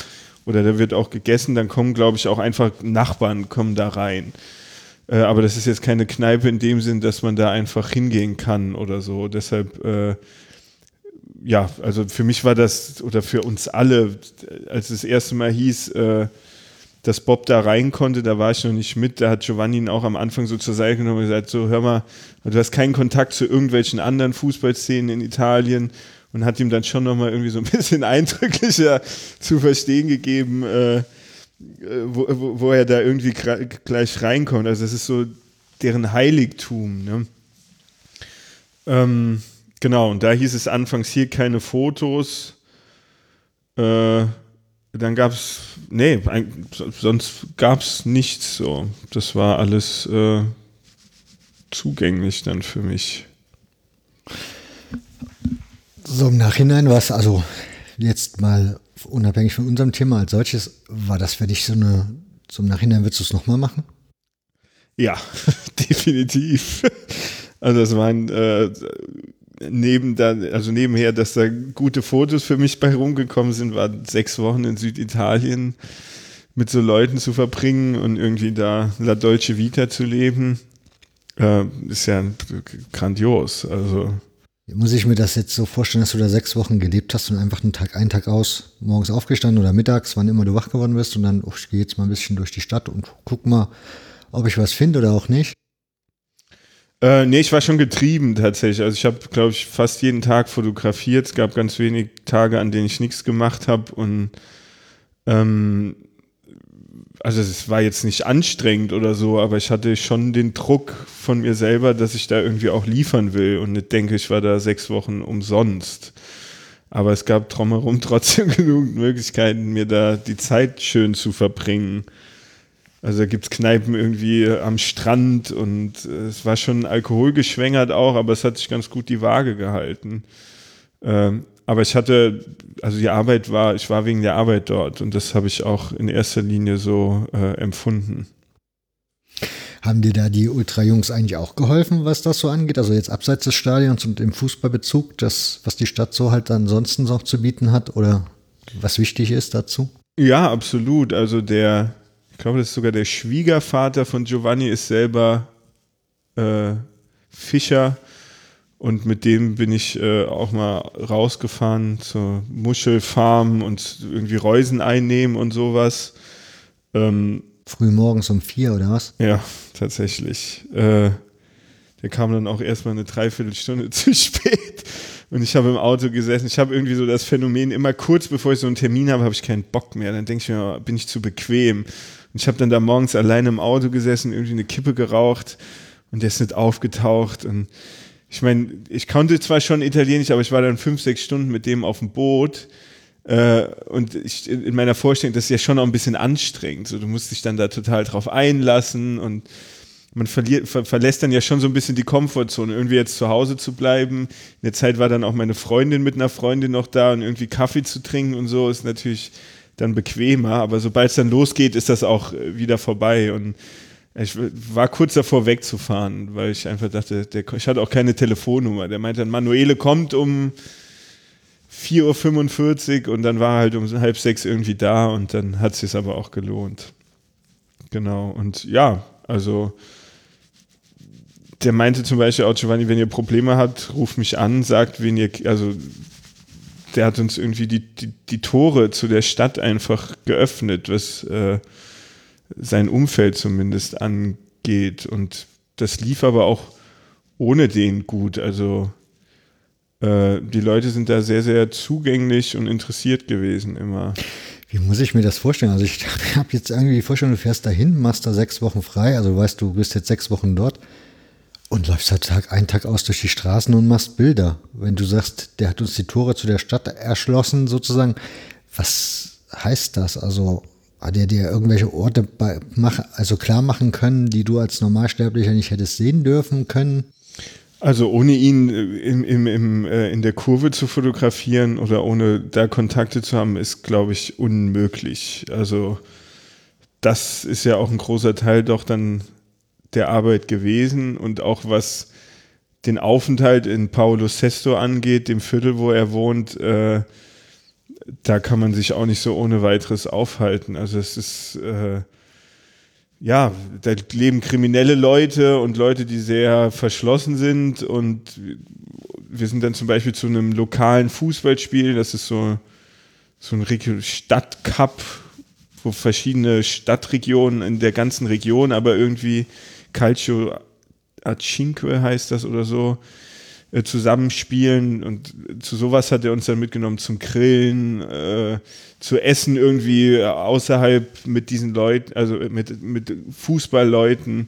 oder da wird auch gegessen, dann kommen, glaube ich, auch einfach Nachbarn kommen da rein. Äh, aber das ist jetzt keine Kneipe in dem Sinn, dass man da einfach hingehen kann oder so. Deshalb äh, ja, also für mich war das oder für uns alle, als es das erste Mal hieß, äh, dass Bob da rein konnte, da war ich noch nicht mit. Da hat Giovanni ihn auch am Anfang so zur Seite genommen und gesagt: So, hör mal, du hast keinen Kontakt zu irgendwelchen anderen Fußballszenen in Italien und hat ihm dann schon nochmal irgendwie so ein bisschen eindrücklicher zu verstehen gegeben, äh, wo, wo, wo, er da irgendwie gleich reinkommt. Also, das ist so deren Heiligtum. Ne? Ähm, genau, und da hieß es anfangs hier keine Fotos. Äh, dann gab es, nee, sonst gab es nichts so. Das war alles äh, zugänglich dann für mich. So im Nachhinein war es also jetzt mal unabhängig von unserem Thema als solches, war das für dich so eine, so im Nachhinein würdest du es nochmal machen? Ja, definitiv. Also das waren äh, neben da, also nebenher, dass da gute Fotos für mich bei rumgekommen sind, war sechs Wochen in Süditalien mit so Leuten zu verbringen und irgendwie da La Dolce Vita zu leben, äh, ist ja grandios. Also muss ich mir das jetzt so vorstellen, dass du da sechs Wochen gelebt hast und einfach einen Tag ein, Tag aus, morgens aufgestanden oder mittags, wann immer du wach geworden bist und dann, oh, ich gehe jetzt mal ein bisschen durch die Stadt und guck mal, ob ich was finde oder auch nicht? Äh, nee, ich war schon getrieben tatsächlich. Also ich habe, glaube ich, fast jeden Tag fotografiert. Es gab ganz wenig Tage, an denen ich nichts gemacht habe. Und ähm, also es war jetzt nicht anstrengend oder so, aber ich hatte schon den Druck von mir selber, dass ich da irgendwie auch liefern will und nicht denke, ich war da sechs Wochen umsonst. Aber es gab drumherum trotzdem genug Möglichkeiten, mir da die Zeit schön zu verbringen. Also da gibt es Kneipen irgendwie am Strand und äh, es war schon alkoholgeschwängert auch, aber es hat sich ganz gut die Waage gehalten. Ähm, aber ich hatte, also die Arbeit war, ich war wegen der Arbeit dort und das habe ich auch in erster Linie so äh, empfunden. Haben dir da die Ultra-Jungs eigentlich auch geholfen, was das so angeht? Also jetzt abseits des Stadions und im Fußballbezug, das, was die Stadt so halt ansonsten noch zu bieten hat oder was wichtig ist dazu? Ja, absolut. Also der, ich glaube, das ist sogar der Schwiegervater von Giovanni, ist selber äh, Fischer. Und mit dem bin ich äh, auch mal rausgefahren zur Muschelfarm und irgendwie Reusen einnehmen und sowas. Ähm, Früh morgens um vier oder was? Ja, tatsächlich. Äh, der kam dann auch erstmal eine Dreiviertelstunde zu spät. Und ich habe im Auto gesessen. Ich habe irgendwie so das Phänomen, immer kurz bevor ich so einen Termin habe, habe ich keinen Bock mehr. Dann denke ich mir, bin ich zu bequem. Und ich habe dann da morgens alleine im Auto gesessen, irgendwie eine Kippe geraucht und der ist nicht aufgetaucht. Und ich meine, ich konnte zwar schon Italienisch, aber ich war dann fünf, sechs Stunden mit dem auf dem Boot. Äh, und ich, in meiner Vorstellung, das ist ja schon auch ein bisschen anstrengend. So, du musst dich dann da total drauf einlassen und man verliert, ver, verlässt dann ja schon so ein bisschen die Komfortzone, irgendwie jetzt zu Hause zu bleiben. In der Zeit war dann auch meine Freundin mit einer Freundin noch da und irgendwie Kaffee zu trinken und so ist natürlich dann bequemer, aber sobald es dann losgeht, ist das auch äh, wieder vorbei und ich war kurz davor wegzufahren, weil ich einfach dachte, der, ich hatte auch keine Telefonnummer. Der meinte dann, Manuele kommt um 4.45 Uhr und dann war er halt um halb sechs irgendwie da und dann hat es sich aber auch gelohnt. Genau, und ja, also der meinte zum Beispiel auch, Giovanni, wenn ihr Probleme habt, ruft mich an, sagt, wen ihr, also der hat uns irgendwie die, die, die Tore zu der Stadt einfach geöffnet, was äh, sein Umfeld zumindest angeht. Und das lief aber auch ohne den gut. Also äh, die Leute sind da sehr, sehr zugänglich und interessiert gewesen immer. Wie muss ich mir das vorstellen? Also ich habe jetzt irgendwie die Vorstellung, du fährst dahin, machst da sechs Wochen frei, also weißt du, bist jetzt sechs Wochen dort und läufst halt Tag ein, Tag aus durch die Straßen und machst Bilder. Wenn du sagst, der hat uns die Tore zu der Stadt erschlossen, sozusagen, was heißt das? Also hat er dir irgendwelche Orte bei, mach, also klar machen können, die du als Normalsterblicher nicht hättest sehen dürfen können? Also ohne ihn äh, im, im, im, äh, in der Kurve zu fotografieren oder ohne da Kontakte zu haben, ist, glaube ich, unmöglich. Also das ist ja auch ein großer Teil doch dann der Arbeit gewesen und auch was den Aufenthalt in Paolo Sesto angeht, dem Viertel, wo er wohnt, äh, da kann man sich auch nicht so ohne weiteres aufhalten. Also es ist äh, ja, da leben kriminelle Leute und Leute, die sehr verschlossen sind. Und wir sind dann zum Beispiel zu einem lokalen Fußballspiel, das ist so, so ein Stadtcup, wo verschiedene Stadtregionen in der ganzen Region, aber irgendwie Calcio a Cinque heißt das oder so, äh, zusammenspielen und zu sowas hat er uns dann mitgenommen zum Grillen, äh, zu essen irgendwie außerhalb mit diesen Leuten, also mit, mit Fußballleuten.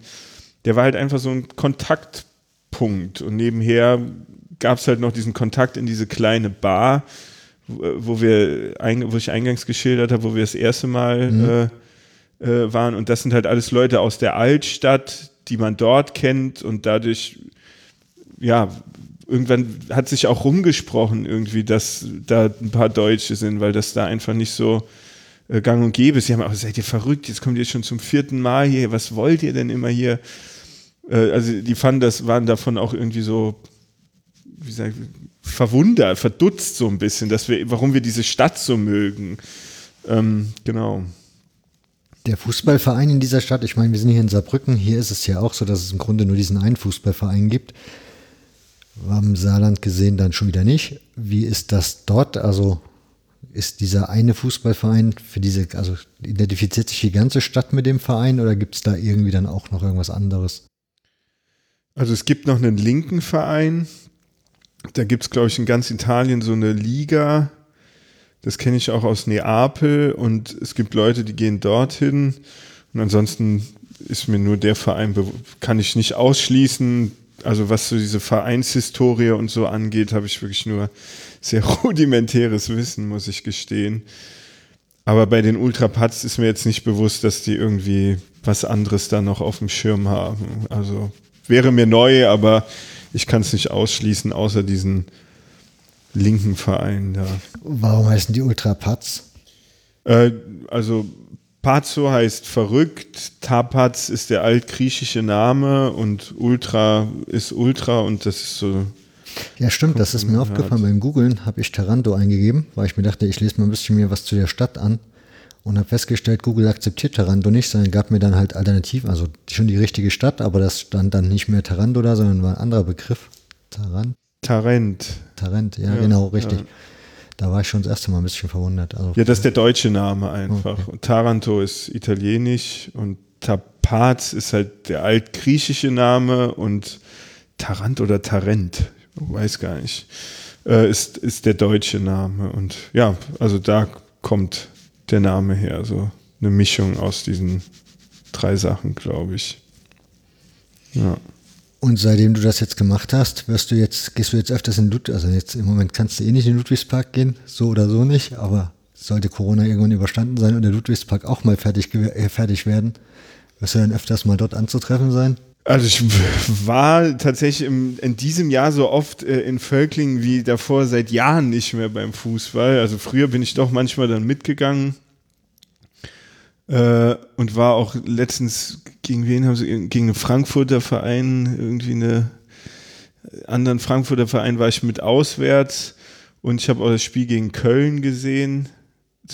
Der war halt einfach so ein Kontaktpunkt und nebenher gab es halt noch diesen Kontakt in diese kleine Bar, wo wir, wo ich eingangs geschildert habe, wo wir das erste Mal mhm. äh, äh, waren und das sind halt alles Leute aus der Altstadt, die man dort kennt und dadurch ja, irgendwann hat sich auch rumgesprochen irgendwie, dass da ein paar Deutsche sind, weil das da einfach nicht so äh, gang und gäbe ist. Sie haben auch, seid ihr verrückt, jetzt kommt ihr schon zum vierten Mal hier, was wollt ihr denn immer hier? Äh, also die fanden das, waren davon auch irgendwie so, wie sag ich, verwundert, verdutzt so ein bisschen, dass wir, warum wir diese Stadt so mögen. Ähm, genau. Der Fußballverein in dieser Stadt, ich meine, wir sind hier in Saarbrücken, hier ist es ja auch so, dass es im Grunde nur diesen einen Fußballverein gibt. Am Saarland gesehen dann schon wieder nicht. Wie ist das dort? Also ist dieser eine Fußballverein für diese, also identifiziert sich die ganze Stadt mit dem Verein oder gibt es da irgendwie dann auch noch irgendwas anderes? Also es gibt noch einen linken Verein. Da gibt es, glaube ich, in ganz Italien so eine Liga. Das kenne ich auch aus Neapel und es gibt Leute, die gehen dorthin. Und ansonsten ist mir nur der Verein, kann ich nicht ausschließen also was so diese Vereinshistorie und so angeht, habe ich wirklich nur sehr rudimentäres Wissen, muss ich gestehen. Aber bei den Ultrapats ist mir jetzt nicht bewusst, dass die irgendwie was anderes da noch auf dem Schirm haben. Also wäre mir neu, aber ich kann es nicht ausschließen, außer diesen linken Verein da. Warum heißen die Ultrapats? Äh, also Pazzo heißt verrückt, Tapaz ist der altgriechische Name und Ultra ist Ultra und das ist so. Ja, stimmt, das ist mir aufgefallen. Beim Googlen habe ich Taranto eingegeben, weil ich mir dachte, ich lese mal ein bisschen mir was zu der Stadt an und habe festgestellt, Google akzeptiert Taranto nicht, sondern gab mir dann halt Alternativen, also schon die richtige Stadt, aber das stand dann nicht mehr Taranto da, sondern war ein anderer Begriff. Tarant. Tarent. Tarent, ja, ja genau, richtig. Ja. Da war ich schon das erste Mal ein bisschen verwundert. Also, ja, das ist der deutsche Name einfach. Okay. Und Taranto ist italienisch und Tapaz ist halt der altgriechische Name und Tarant oder Tarent, weiß gar nicht, äh, ist, ist der deutsche Name. Und ja, also da kommt der Name her. So eine Mischung aus diesen drei Sachen, glaube ich. Ja. Und seitdem du das jetzt gemacht hast, wirst du jetzt, gehst du jetzt öfters in Ludwigspark, also jetzt im Moment kannst du eh nicht in Ludwigspark gehen, so oder so nicht, aber sollte Corona irgendwann überstanden sein und der Ludwigspark auch mal fertig, äh, fertig werden, wirst du dann öfters mal dort anzutreffen sein? Also ich war tatsächlich im, in diesem Jahr so oft äh, in Völklingen wie davor seit Jahren nicht mehr beim Fußball. Also früher bin ich doch manchmal dann mitgegangen äh, und war auch letztens gegen wen haben sie gegen einen Frankfurter Verein irgendwie eine anderen Frankfurter Verein war ich mit auswärts und ich habe auch das Spiel gegen Köln gesehen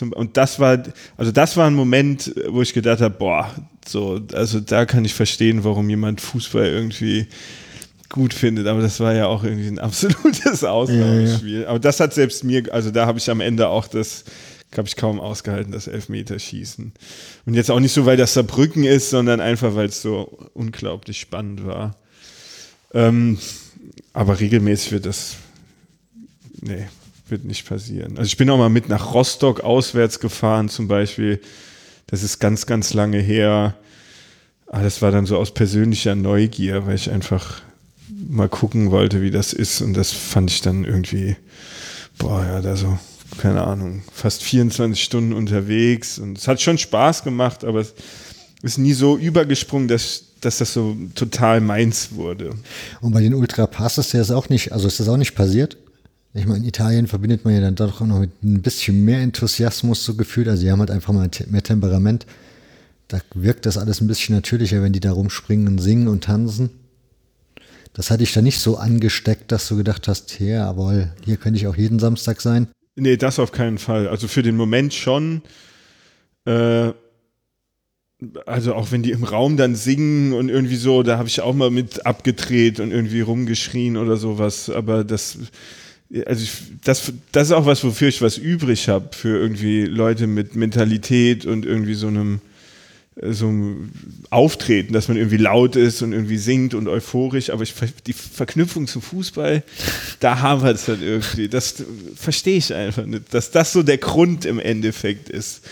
und das war also das war ein Moment, wo ich gedacht habe, boah, so also da kann ich verstehen, warum jemand Fußball irgendwie gut findet, aber das war ja auch irgendwie ein absolutes Ausnahmespiel. Ja, ja. Aber das hat selbst mir, also da habe ich am Ende auch das habe ich kaum ausgehalten, das Elfmeterschießen. Und jetzt auch nicht so, weil das Saarbrücken ist, sondern einfach, weil es so unglaublich spannend war. Ähm, aber regelmäßig wird das, nee, wird nicht passieren. Also ich bin auch mal mit nach Rostock auswärts gefahren zum Beispiel. Das ist ganz, ganz lange her. Aber ah, das war dann so aus persönlicher Neugier, weil ich einfach mal gucken wollte, wie das ist. Und das fand ich dann irgendwie, boah, ja, da so, keine Ahnung, fast 24 Stunden unterwegs. Und es hat schon Spaß gemacht, aber es ist nie so übergesprungen, dass, dass das so total meins wurde. Und bei den Ultrapass ist das auch nicht, also ist das auch nicht passiert? Ich meine, in Italien verbindet man ja dann doch noch mit ein bisschen mehr Enthusiasmus so gefühlt. Also, die haben halt einfach mal mehr Temperament. Da wirkt das alles ein bisschen natürlicher, wenn die da rumspringen und singen und tanzen. Das hatte ich da nicht so angesteckt, dass du gedacht hast, ja, jawohl, hier könnte ich auch jeden Samstag sein. Nee, das auf keinen Fall. Also für den Moment schon. Äh, also auch wenn die im Raum dann singen und irgendwie so, da habe ich auch mal mit abgedreht und irgendwie rumgeschrien oder sowas. Aber das, also ich, das, das ist auch was, wofür ich was übrig habe, für irgendwie Leute mit Mentalität und irgendwie so einem so einem Auftreten, dass man irgendwie laut ist und irgendwie singt und euphorisch, aber ich, die Verknüpfung zum Fußball, da haben wir es dann irgendwie. Das verstehe ich einfach nicht, dass das so der Grund im Endeffekt ist.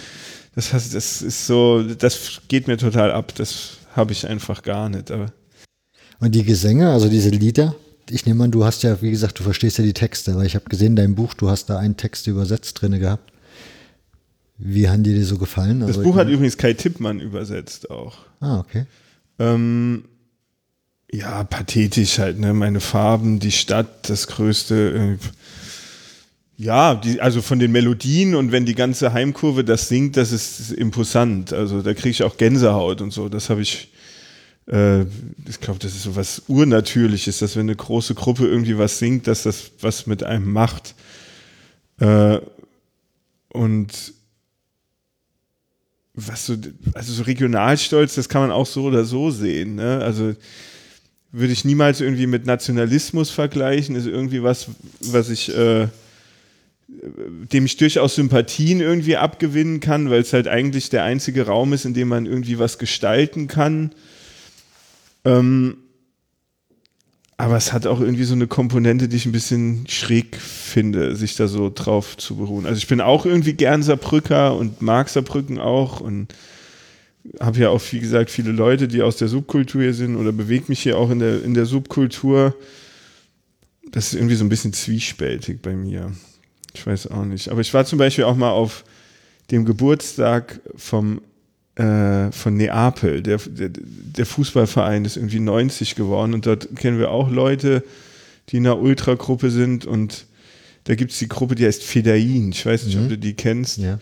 Das das ist so, das geht mir total ab. Das habe ich einfach gar nicht. Aber und die Gesänge, also diese Lieder, ich nehme an, du hast ja, wie gesagt, du verstehst ja die Texte, weil ich habe gesehen, dein Buch, du hast da einen Text übersetzt drin gehabt. Wie haben dir die so gefallen? Das also, Buch hat übrigens Kai Tippmann übersetzt auch. Ah, okay. Ähm, ja, pathetisch halt, ne? Meine Farben, die Stadt, das Größte. Äh, ja, die, also von den Melodien und wenn die ganze Heimkurve das singt, das ist imposant. Also da kriege ich auch Gänsehaut und so. Das habe ich, äh, ich glaube, das ist so was Urnatürliches, dass wenn eine große Gruppe irgendwie was singt, dass das was mit einem macht. Äh, und was so, also so Regionalstolz, das kann man auch so oder so sehen. Ne? Also würde ich niemals irgendwie mit Nationalismus vergleichen, ist irgendwie was, was ich, äh, dem ich durchaus Sympathien irgendwie abgewinnen kann, weil es halt eigentlich der einzige Raum ist, in dem man irgendwie was gestalten kann. Ähm, aber es hat auch irgendwie so eine Komponente, die ich ein bisschen schräg finde, sich da so drauf zu beruhen. Also ich bin auch irgendwie gern Saarbrücker und mag Saarbrücken auch und habe ja auch, wie gesagt, viele Leute, die aus der Subkultur hier sind oder bewegt mich hier auch in der, in der Subkultur. Das ist irgendwie so ein bisschen zwiespältig bei mir. Ich weiß auch nicht. Aber ich war zum Beispiel auch mal auf dem Geburtstag vom äh, von Neapel. Der, der, der, Fußballverein ist irgendwie 90 geworden und dort kennen wir auch Leute, die in einer Ultragruppe sind und da gibt es die Gruppe, die heißt Fedain. Ich weiß nicht, mhm. ob du die kennst. Ja.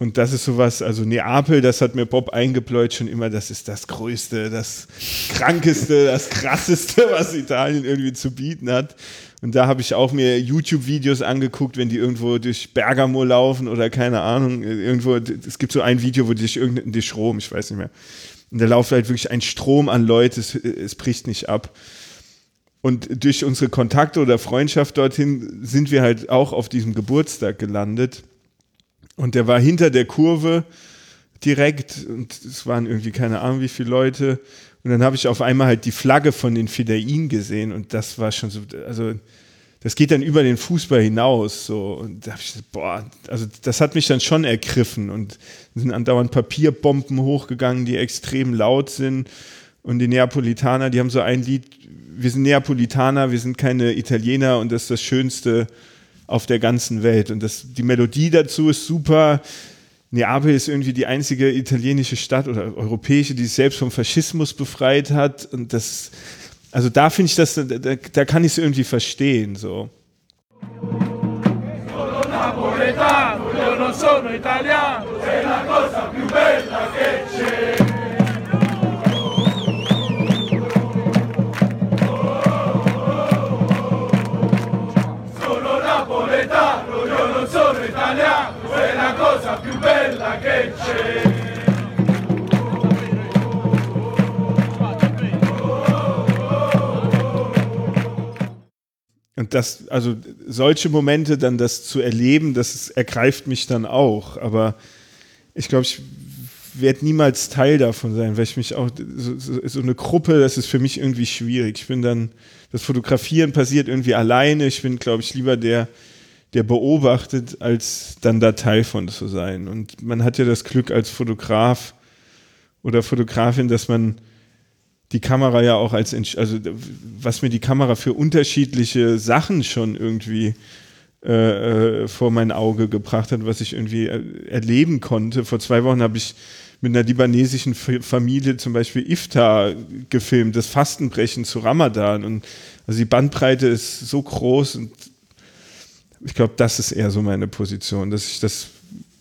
Und das ist sowas, also Neapel, das hat mir Bob eingebläut schon immer, das ist das Größte, das Krankeste, das Krasseste, was Italien irgendwie zu bieten hat. Und da habe ich auch mir YouTube-Videos angeguckt, wenn die irgendwo durch Bergamo laufen oder keine Ahnung, irgendwo, es gibt so ein Video, wo die durch irgendeinen durch Strom, ich weiß nicht mehr. Und da läuft halt wirklich ein Strom an Leute, es, es bricht nicht ab. Und durch unsere Kontakte oder Freundschaft dorthin sind wir halt auch auf diesem Geburtstag gelandet. Und der war hinter der Kurve direkt und es waren irgendwie keine Ahnung wie viele Leute. Und dann habe ich auf einmal halt die Flagge von den Fidain gesehen und das war schon so, also das geht dann über den Fußball hinaus. So. Und da habe ich gesagt, boah, also das hat mich dann schon ergriffen und sind andauernd Papierbomben hochgegangen, die extrem laut sind. Und die Neapolitaner, die haben so ein Lied, wir sind Neapolitaner, wir sind keine Italiener und das ist das Schönste auf der ganzen Welt. Und das, die Melodie dazu ist super. Neapel ist irgendwie die einzige italienische Stadt oder europäische, die sich selbst vom Faschismus befreit hat. Und das, also da finde ich das, da, da kann ich es irgendwie verstehen. So. Sono italiano, è la cosa più bella che c'è. Bella che c'è. Und das, also solche Momente dann das zu erleben, das ergreift mich dann auch. Aber ich glaube, ich werde niemals Teil davon sein, weil ich mich auch, so, so, eine Gruppe, das ist für mich irgendwie schwierig. Ich bin dann, das Fotografieren passiert irgendwie alleine. Ich bin, glaube ich, lieber der, der beobachtet, als dann da Teil von zu sein. Und man hat ja das Glück als Fotograf oder Fotografin, dass man die Kamera ja auch als, also was mir die Kamera für unterschiedliche Sachen schon irgendwie äh, äh vor mein Auge gebracht hat, was ich irgendwie erleben konnte. Vor zwei Wochen habe ich mit einer libanesischen Familie zum Beispiel Iftar gefilmt, das Fastenbrechen zu Ramadan. Und also die Bandbreite ist so groß und ich glaube, das ist eher so meine Position, dass ich das,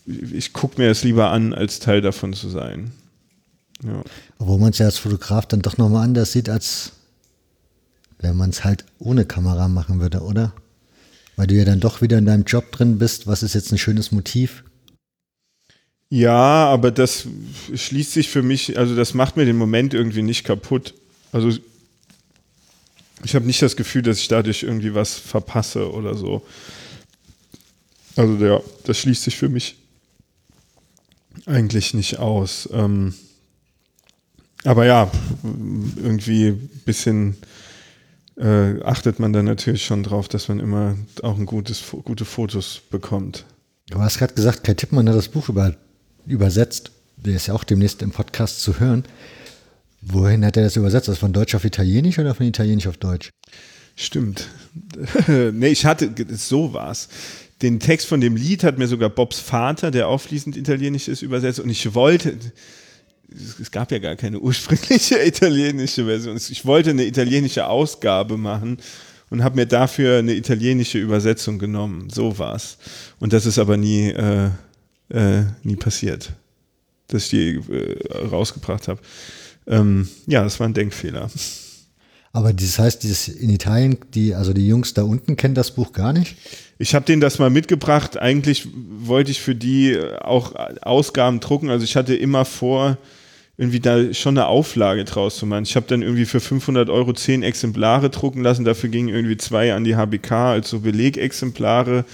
ich gucke mir das lieber an, als Teil davon zu sein. Ja. Obwohl man es ja als Fotograf dann doch nochmal anders sieht, als wenn man es halt ohne Kamera machen würde, oder? Weil du ja dann doch wieder in deinem Job drin bist. Was ist jetzt ein schönes Motiv? Ja, aber das schließt sich für mich, also das macht mir den Moment irgendwie nicht kaputt. Also ich habe nicht das Gefühl, dass ich dadurch irgendwie was verpasse oder so. Also ja, das schließt sich für mich eigentlich nicht aus. Ähm, aber ja, irgendwie ein bisschen äh, achtet man dann natürlich schon drauf, dass man immer auch ein gutes, gute Fotos bekommt. Du hast gerade gesagt, Kai Tippmann hat das Buch über, übersetzt. Der ist ja auch demnächst im Podcast zu hören. Wohin hat er das übersetzt? Das von Deutsch auf Italienisch oder von Italienisch auf Deutsch? Stimmt. nee, ich hatte, so war's. Den Text von dem Lied hat mir sogar Bobs Vater, der auch fließend Italienisch ist, übersetzt. Und ich wollte, es gab ja gar keine ursprüngliche italienische Version. Ich wollte eine italienische Ausgabe machen und habe mir dafür eine italienische Übersetzung genommen. So war's. Und das ist aber nie, äh, äh, nie passiert, dass ich die äh, rausgebracht habe. Ähm, ja, das war ein Denkfehler. Aber das heißt, dieses in Italien, die, also die Jungs da unten kennen das Buch gar nicht? Ich habe denen das mal mitgebracht. Eigentlich wollte ich für die auch Ausgaben drucken. Also ich hatte immer vor, irgendwie da schon eine Auflage draus zu machen. Ich habe dann irgendwie für 500 Euro zehn Exemplare drucken lassen. Dafür gingen irgendwie zwei an die HBK als so Belegexemplare.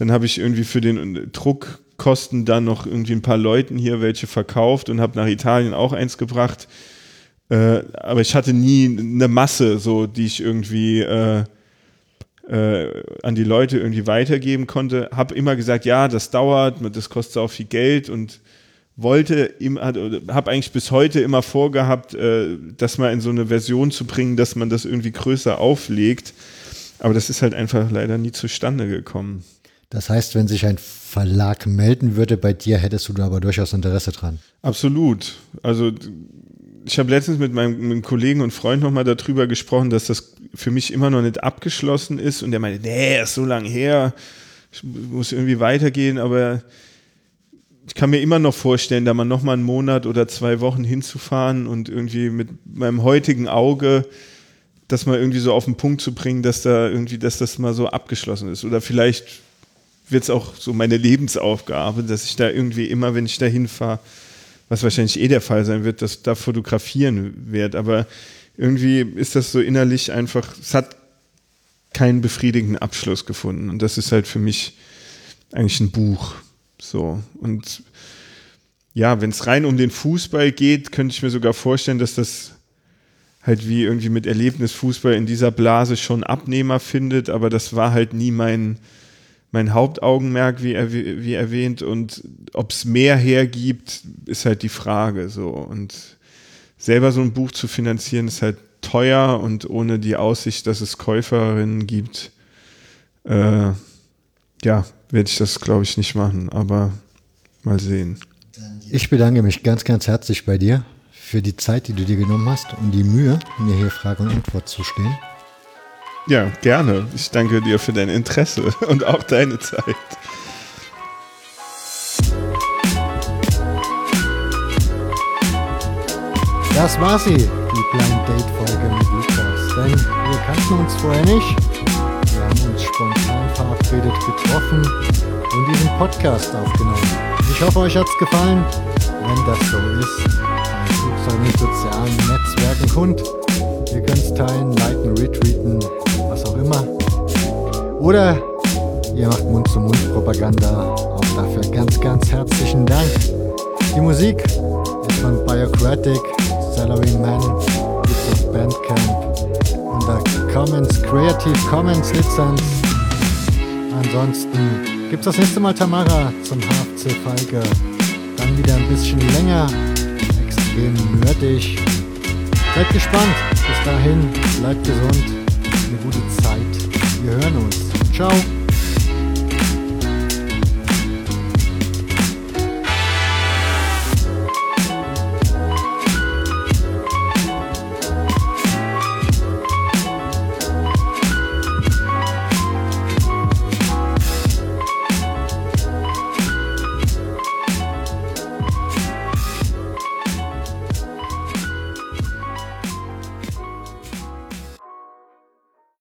Dann habe ich irgendwie für den Druckkosten dann noch irgendwie ein paar Leuten hier welche verkauft und habe nach Italien auch eins gebracht. Äh, aber ich hatte nie eine Masse, so die ich irgendwie äh, äh, an die Leute irgendwie weitergeben konnte. Habe immer gesagt, ja, das dauert, das kostet auch viel Geld und wollte, habe eigentlich bis heute immer vorgehabt, äh, das mal in so eine Version zu bringen, dass man das irgendwie größer auflegt. Aber das ist halt einfach leider nie zustande gekommen. Das heißt, wenn sich ein Verlag melden würde bei dir, hättest du da aber durchaus Interesse dran. Absolut. Also ich habe letztens mit meinem, mit einem, Kollegen und Freund nochmal darüber gesprochen, dass das für mich immer noch nicht abgeschlossen ist. Und der meinte, nee, ist so lange her, ich muss irgendwie weitergehen, aber ich kann mir immer noch vorstellen, da mal nochmal einen Monat oder zwei Wochen hinzufahren und irgendwie mit meinem heutigen Auge das mal irgendwie so auf den Punkt zu bringen, dass da irgendwie, dass das mal so abgeschlossen ist. Oder vielleicht wird es auch so meine Lebensaufgabe, dass ich da irgendwie immer, wenn ich da hinfahre, was wahrscheinlich eh der Fall sein wird, dass da fotografieren wird. Aber irgendwie ist das so innerlich einfach, es hat keinen befriedigenden Abschluss gefunden. Und das ist halt für mich eigentlich ein Buch. So. Und ja, wenn es rein um den Fußball geht, könnte ich mir sogar vorstellen, dass das halt wie irgendwie mit Erlebnisfußball in dieser Blase schon Abnehmer findet, aber das war halt nie mein, mein Hauptaugenmerk, wie, erw wie erwähnt. Und ob es mehr hergibt, ist halt die Frage. So. Und selber so ein Buch zu finanzieren, ist halt teuer und ohne die Aussicht, dass es Käuferinnen gibt, äh, ja, werde ich das, glaube ich, nicht machen. Aber mal sehen. Ich bedanke mich ganz, ganz herzlich bei dir für die Zeit, die du dir genommen hast und die Mühe, mir hier Frage und Antwort zu stehen. Ja, gerne. Ich danke dir für dein Interesse und auch deine Zeit. Das war sie, die Blind Date Folge mit Lukas. Denn wir kannten uns vorher nicht. Wir haben uns spontan verabredet getroffen und diesen Podcast aufgenommen. Ich hoffe, euch hat es gefallen. Wenn das so ist, tut es den sozialen Netzwerken kund. Ihr könnt teilen, liken, retweeten, was auch immer. Oder ihr macht Mund-zu-Mund-Propaganda. Auch dafür ganz, ganz herzlichen Dank. Die Musik ist von Biocratic, Salary Man, gibt's auf Bandcamp unter Commons Creative Commons Lizenz. Ansonsten gibt es das nächste Mal Tamara zum HFC Falke. Dann wieder ein bisschen länger, extrem nerdig. Seid gespannt. Bis dahin, bleibt gesund. Eine gute Zeit. Wir hören uns. Ciao.